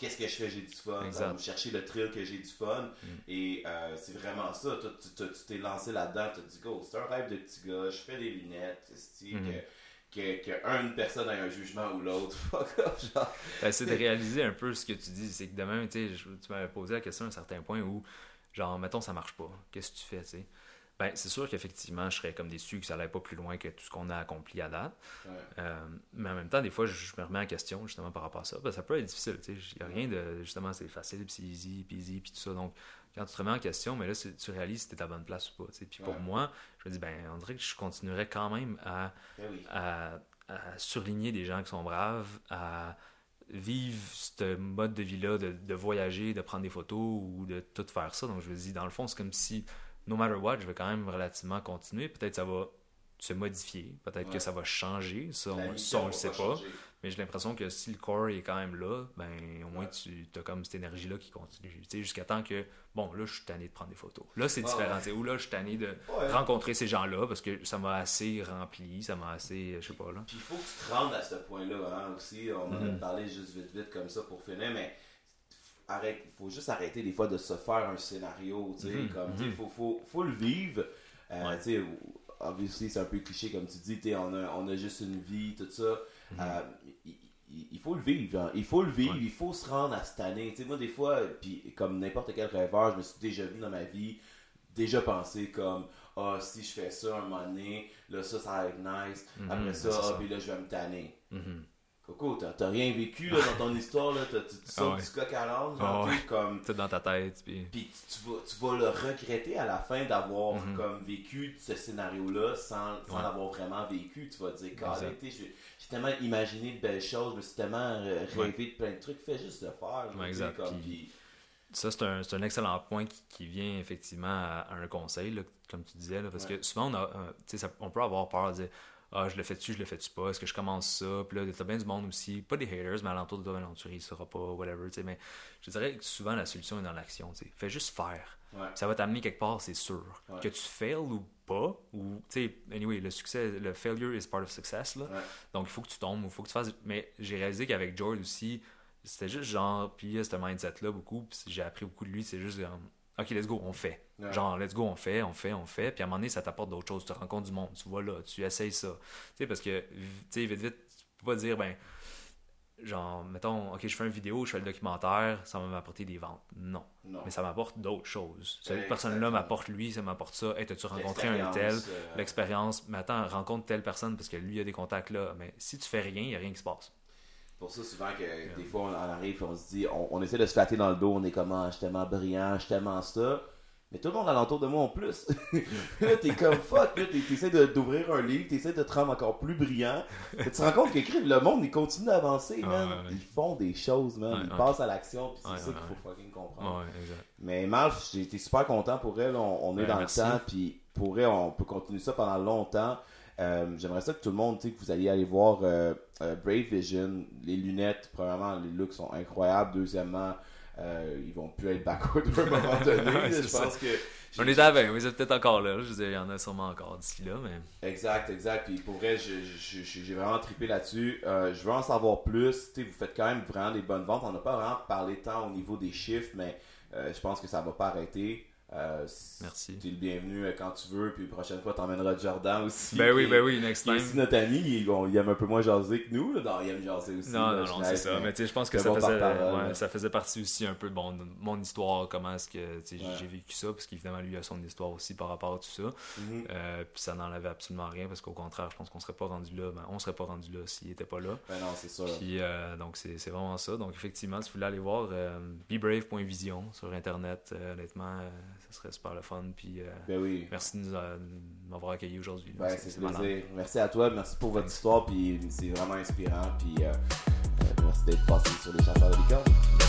qu'est-ce que je fais, j'ai du fun, chercher le thrill que j'ai du fun. Mm. Et euh, c'est vraiment ça. tu t'es lancé là-dedans, tu te dit, go, c'est un rêve de petit gars, je fais des lunettes, mm-hmm. que, que, une personne ait un jugement ou l'autre. *laughs* Ben, c'est de réaliser un peu ce que tu dis. C'est que demain, tu m'avais posé la question à un certain point où, genre, mettons, ça marche pas. Qu'est-ce que tu fais, tu sais? Ben, c'est sûr qu'effectivement, je serais comme déçu que ça n'allait pas plus loin que tout ce qu'on a accompli à date. Euh, mais en même temps, des fois, je me remets en question justement par rapport à ça. Ben, ça peut être difficile. Il n'y a rien de. Justement, c'est facile, puis c'est easy, puis easy, puis tout ça. Donc, quand tu te remets en question, mais là, tu réalises si tu es à bonne place ou pas. Puis pour moi, je me dis, ben, on dirait que je continuerais quand même à, ben à, surligner des gens qui sont braves, à vivre ce mode de vie-là, de, de, voyager, de prendre des photos ou de tout faire ça. Donc, je me dis, dans le fond, c'est comme si no matter what, je vais quand même relativement continuer. Peut-être que ça va se modifier, peut-être que ça va changer, ça, on, ne le sait pas. Mais j'ai l'impression que si le corps est quand même là, ben au moins tu as comme cette énergie-là qui continue. Tu sais, jusqu'à temps que, bon, là, je suis tanné de prendre des photos. Là, c'est différent. Ouais. Ou là, je suis tanné de rencontrer ces gens-là parce que ça m'a assez rempli, ça m'a assez, je sais pas, là. Puis il faut que tu te rendes à ce point-là, hein, aussi. On en a Mhm. parlé juste vite, vite comme ça pour finir, mais arrête, faut juste arrêter des fois de se faire un scénario, tu sais, Mhm, comme, tu sais, mhm. faut, faut, faut le vivre. Euh, Ouais. Tu sais, obviously, c'est un peu cliché, comme tu dis, tu sais, on a, on a juste une vie, tout ça. Euh, il, faut le vivre, hein. il faut le vivre, Mhm. Ouais. il faut se rendre à cette année. Tu sais, moi, des fois, puis comme n'importe quel rêveur, je me suis déjà vu dans ma vie, déjà pensé comme, ah, si je fais ça un moment donné, là, ça, ça va être nice. Mhm, Après ça, ah, ça. puis là, je vais me tanner. Coco, t'as rien vécu là, dans ton histoire, là, t'as- tu, sautes ouais. du coq à l'âne, Ah genre, ouais. comme... Tout dans ta tête. Puis... Puis tu, tu vas, tu vas le regretter à la fin d'avoir Mhm. comme vécu ce scénario-là sans, sans Ouais. l'avoir vraiment vécu. Tu vas te dire, sais, j'ai tellement imaginé de belles choses, je me suis tellement euh, rêvé de plein de trucs, fais juste le faire. sais, exact. comme, Puis- puis- Ça, c'est un, c'est un excellent point qui, qui vient effectivement à, à un conseil, là, comme tu disais, là, parce que souvent, on, a, euh, ça- on peut avoir peur de dire Ah, je le fais-tu, je le fais-tu pas, est-ce que je commence ça Puis là, t'as bien du monde aussi, pas des haters, mais alentour de toi, non, tu réussiras pas, whatever, tu sais, mais je dirais que souvent, la solution est dans l'action, tu sais. Fais juste faire. ouais. Ça va t'amener quelque part, c'est sûr. Ouais. Que tu fails ou pas, ou, tu sais, anyway, le succès, le failure is part of success, là. Ouais. Donc, il faut que tu tombes, il faut que tu fasses. Mais j'ai réalisé qu'avec George aussi, c'était juste genre, puis il y a ce mindset-là beaucoup, puis j'ai appris beaucoup de lui, c'est juste, ok, let's go, on fait. Genre, let's go, on fait, on fait, on fait, puis à un moment donné, ça t'apporte d'autres choses, tu rencontres du monde, tu vois là, tu essayes ça. Tu sais, parce que, tu sais, vite, vite, tu peux pas dire, ben, genre, mettons, ok, je fais une vidéo, je fais le documentaire, ça va m'apporter des ventes. Non. Non. Mais ça m'apporte d'autres choses. Cette personne-là m'apporte lui, ça m'apporte ça. Hey, t'as-tu rencontré un tel? L'expérience, euh, L'expérience. Mais attends, rencontre telle personne parce que lui il a des contacts là. Mais si tu fais rien, il n'y a rien qui se passe. Pour ça, souvent, que des fois, on en arrive et on se dit, on, on essaie de se flatter dans le dos, on est comme, ah, je suis tellement brillant, je suis tellement ça. Mais tout le monde alentour de moi en plus. *laughs* là, t'es comme fuck, là, t'essaies d'ouvrir un livre, t'essaies de te rendre encore plus brillant. Tu te rends compte que le monde, il continue d'avancer, Ah, man. ouais, ouais. Ils font des choses, man. Ouais, ils passent à l'action, puis c'est ça qu'il faut fucking comprendre. exact. Mais Mal, j'ai été super content pour elle. On, on est Ouais, dans merci. le temps, puis pour elle, on peut continuer ça pendant longtemps. Euh, J'aimerais ça que tout le monde, tu sais, que vous alliez aller voir euh, euh, Brave Vision. Les lunettes, premièrement, les looks sont incroyables. Deuxièmement, euh, ils vont plus être backward à un moment *laughs* donné. Ouais, je ça. pense que. On est à 20, oui, c'est peut-être encore là. Je veux dire, il y en a sûrement encore d'ici là, mais. Exact, exact. Puis pour vrai, j'ai vraiment trippé là-dessus. Euh, je veux en savoir plus. Vous faites quand même vraiment des bonnes ventes. On n'a pas vraiment parlé tant au niveau des chiffres, mais euh, je pense que ça va pas arrêter. Euh, Merci. Tu es le bienvenu euh, quand tu veux. Puis la prochaine fois, t'emmèneras Jordan aussi. Ben oui, ben oui, next time. aussi notre ami. Il, bon, il aime un peu moins jaser que nous. là. Non, il aime jaser aussi. Non, non, non, c'est ça. mais- tu sais, je pense que ça bon faisait, ouais, ça partie aussi un peu de mon, mon histoire, comment est-ce que tu Ouais. j'ai vécu ça, parce qu'évidemment, lui a son histoire aussi par rapport à tout ça. Euh, puis ça n'enlevait absolument rien, parce qu'au contraire, je pense qu'on serait pas rendu là. Ben, on serait pas rendu là s'il était pas là. Ben non, c'est sûr. Puis, euh, donc, c'est vraiment ça. Donc, effectivement, si vous voulez aller voir bebrave.vision sur Internet, honnêtement, euh, ce serait super le fun. Puis, euh, Ben oui. merci de nous a- de m'avoir accueilli aujourd'hui. Ben, c'est plaisir. Merci à toi. Merci pour votre histoire. Puis c'est vraiment inspirant. Puis euh, euh, merci d'être passé sur les chasseurs de licorne.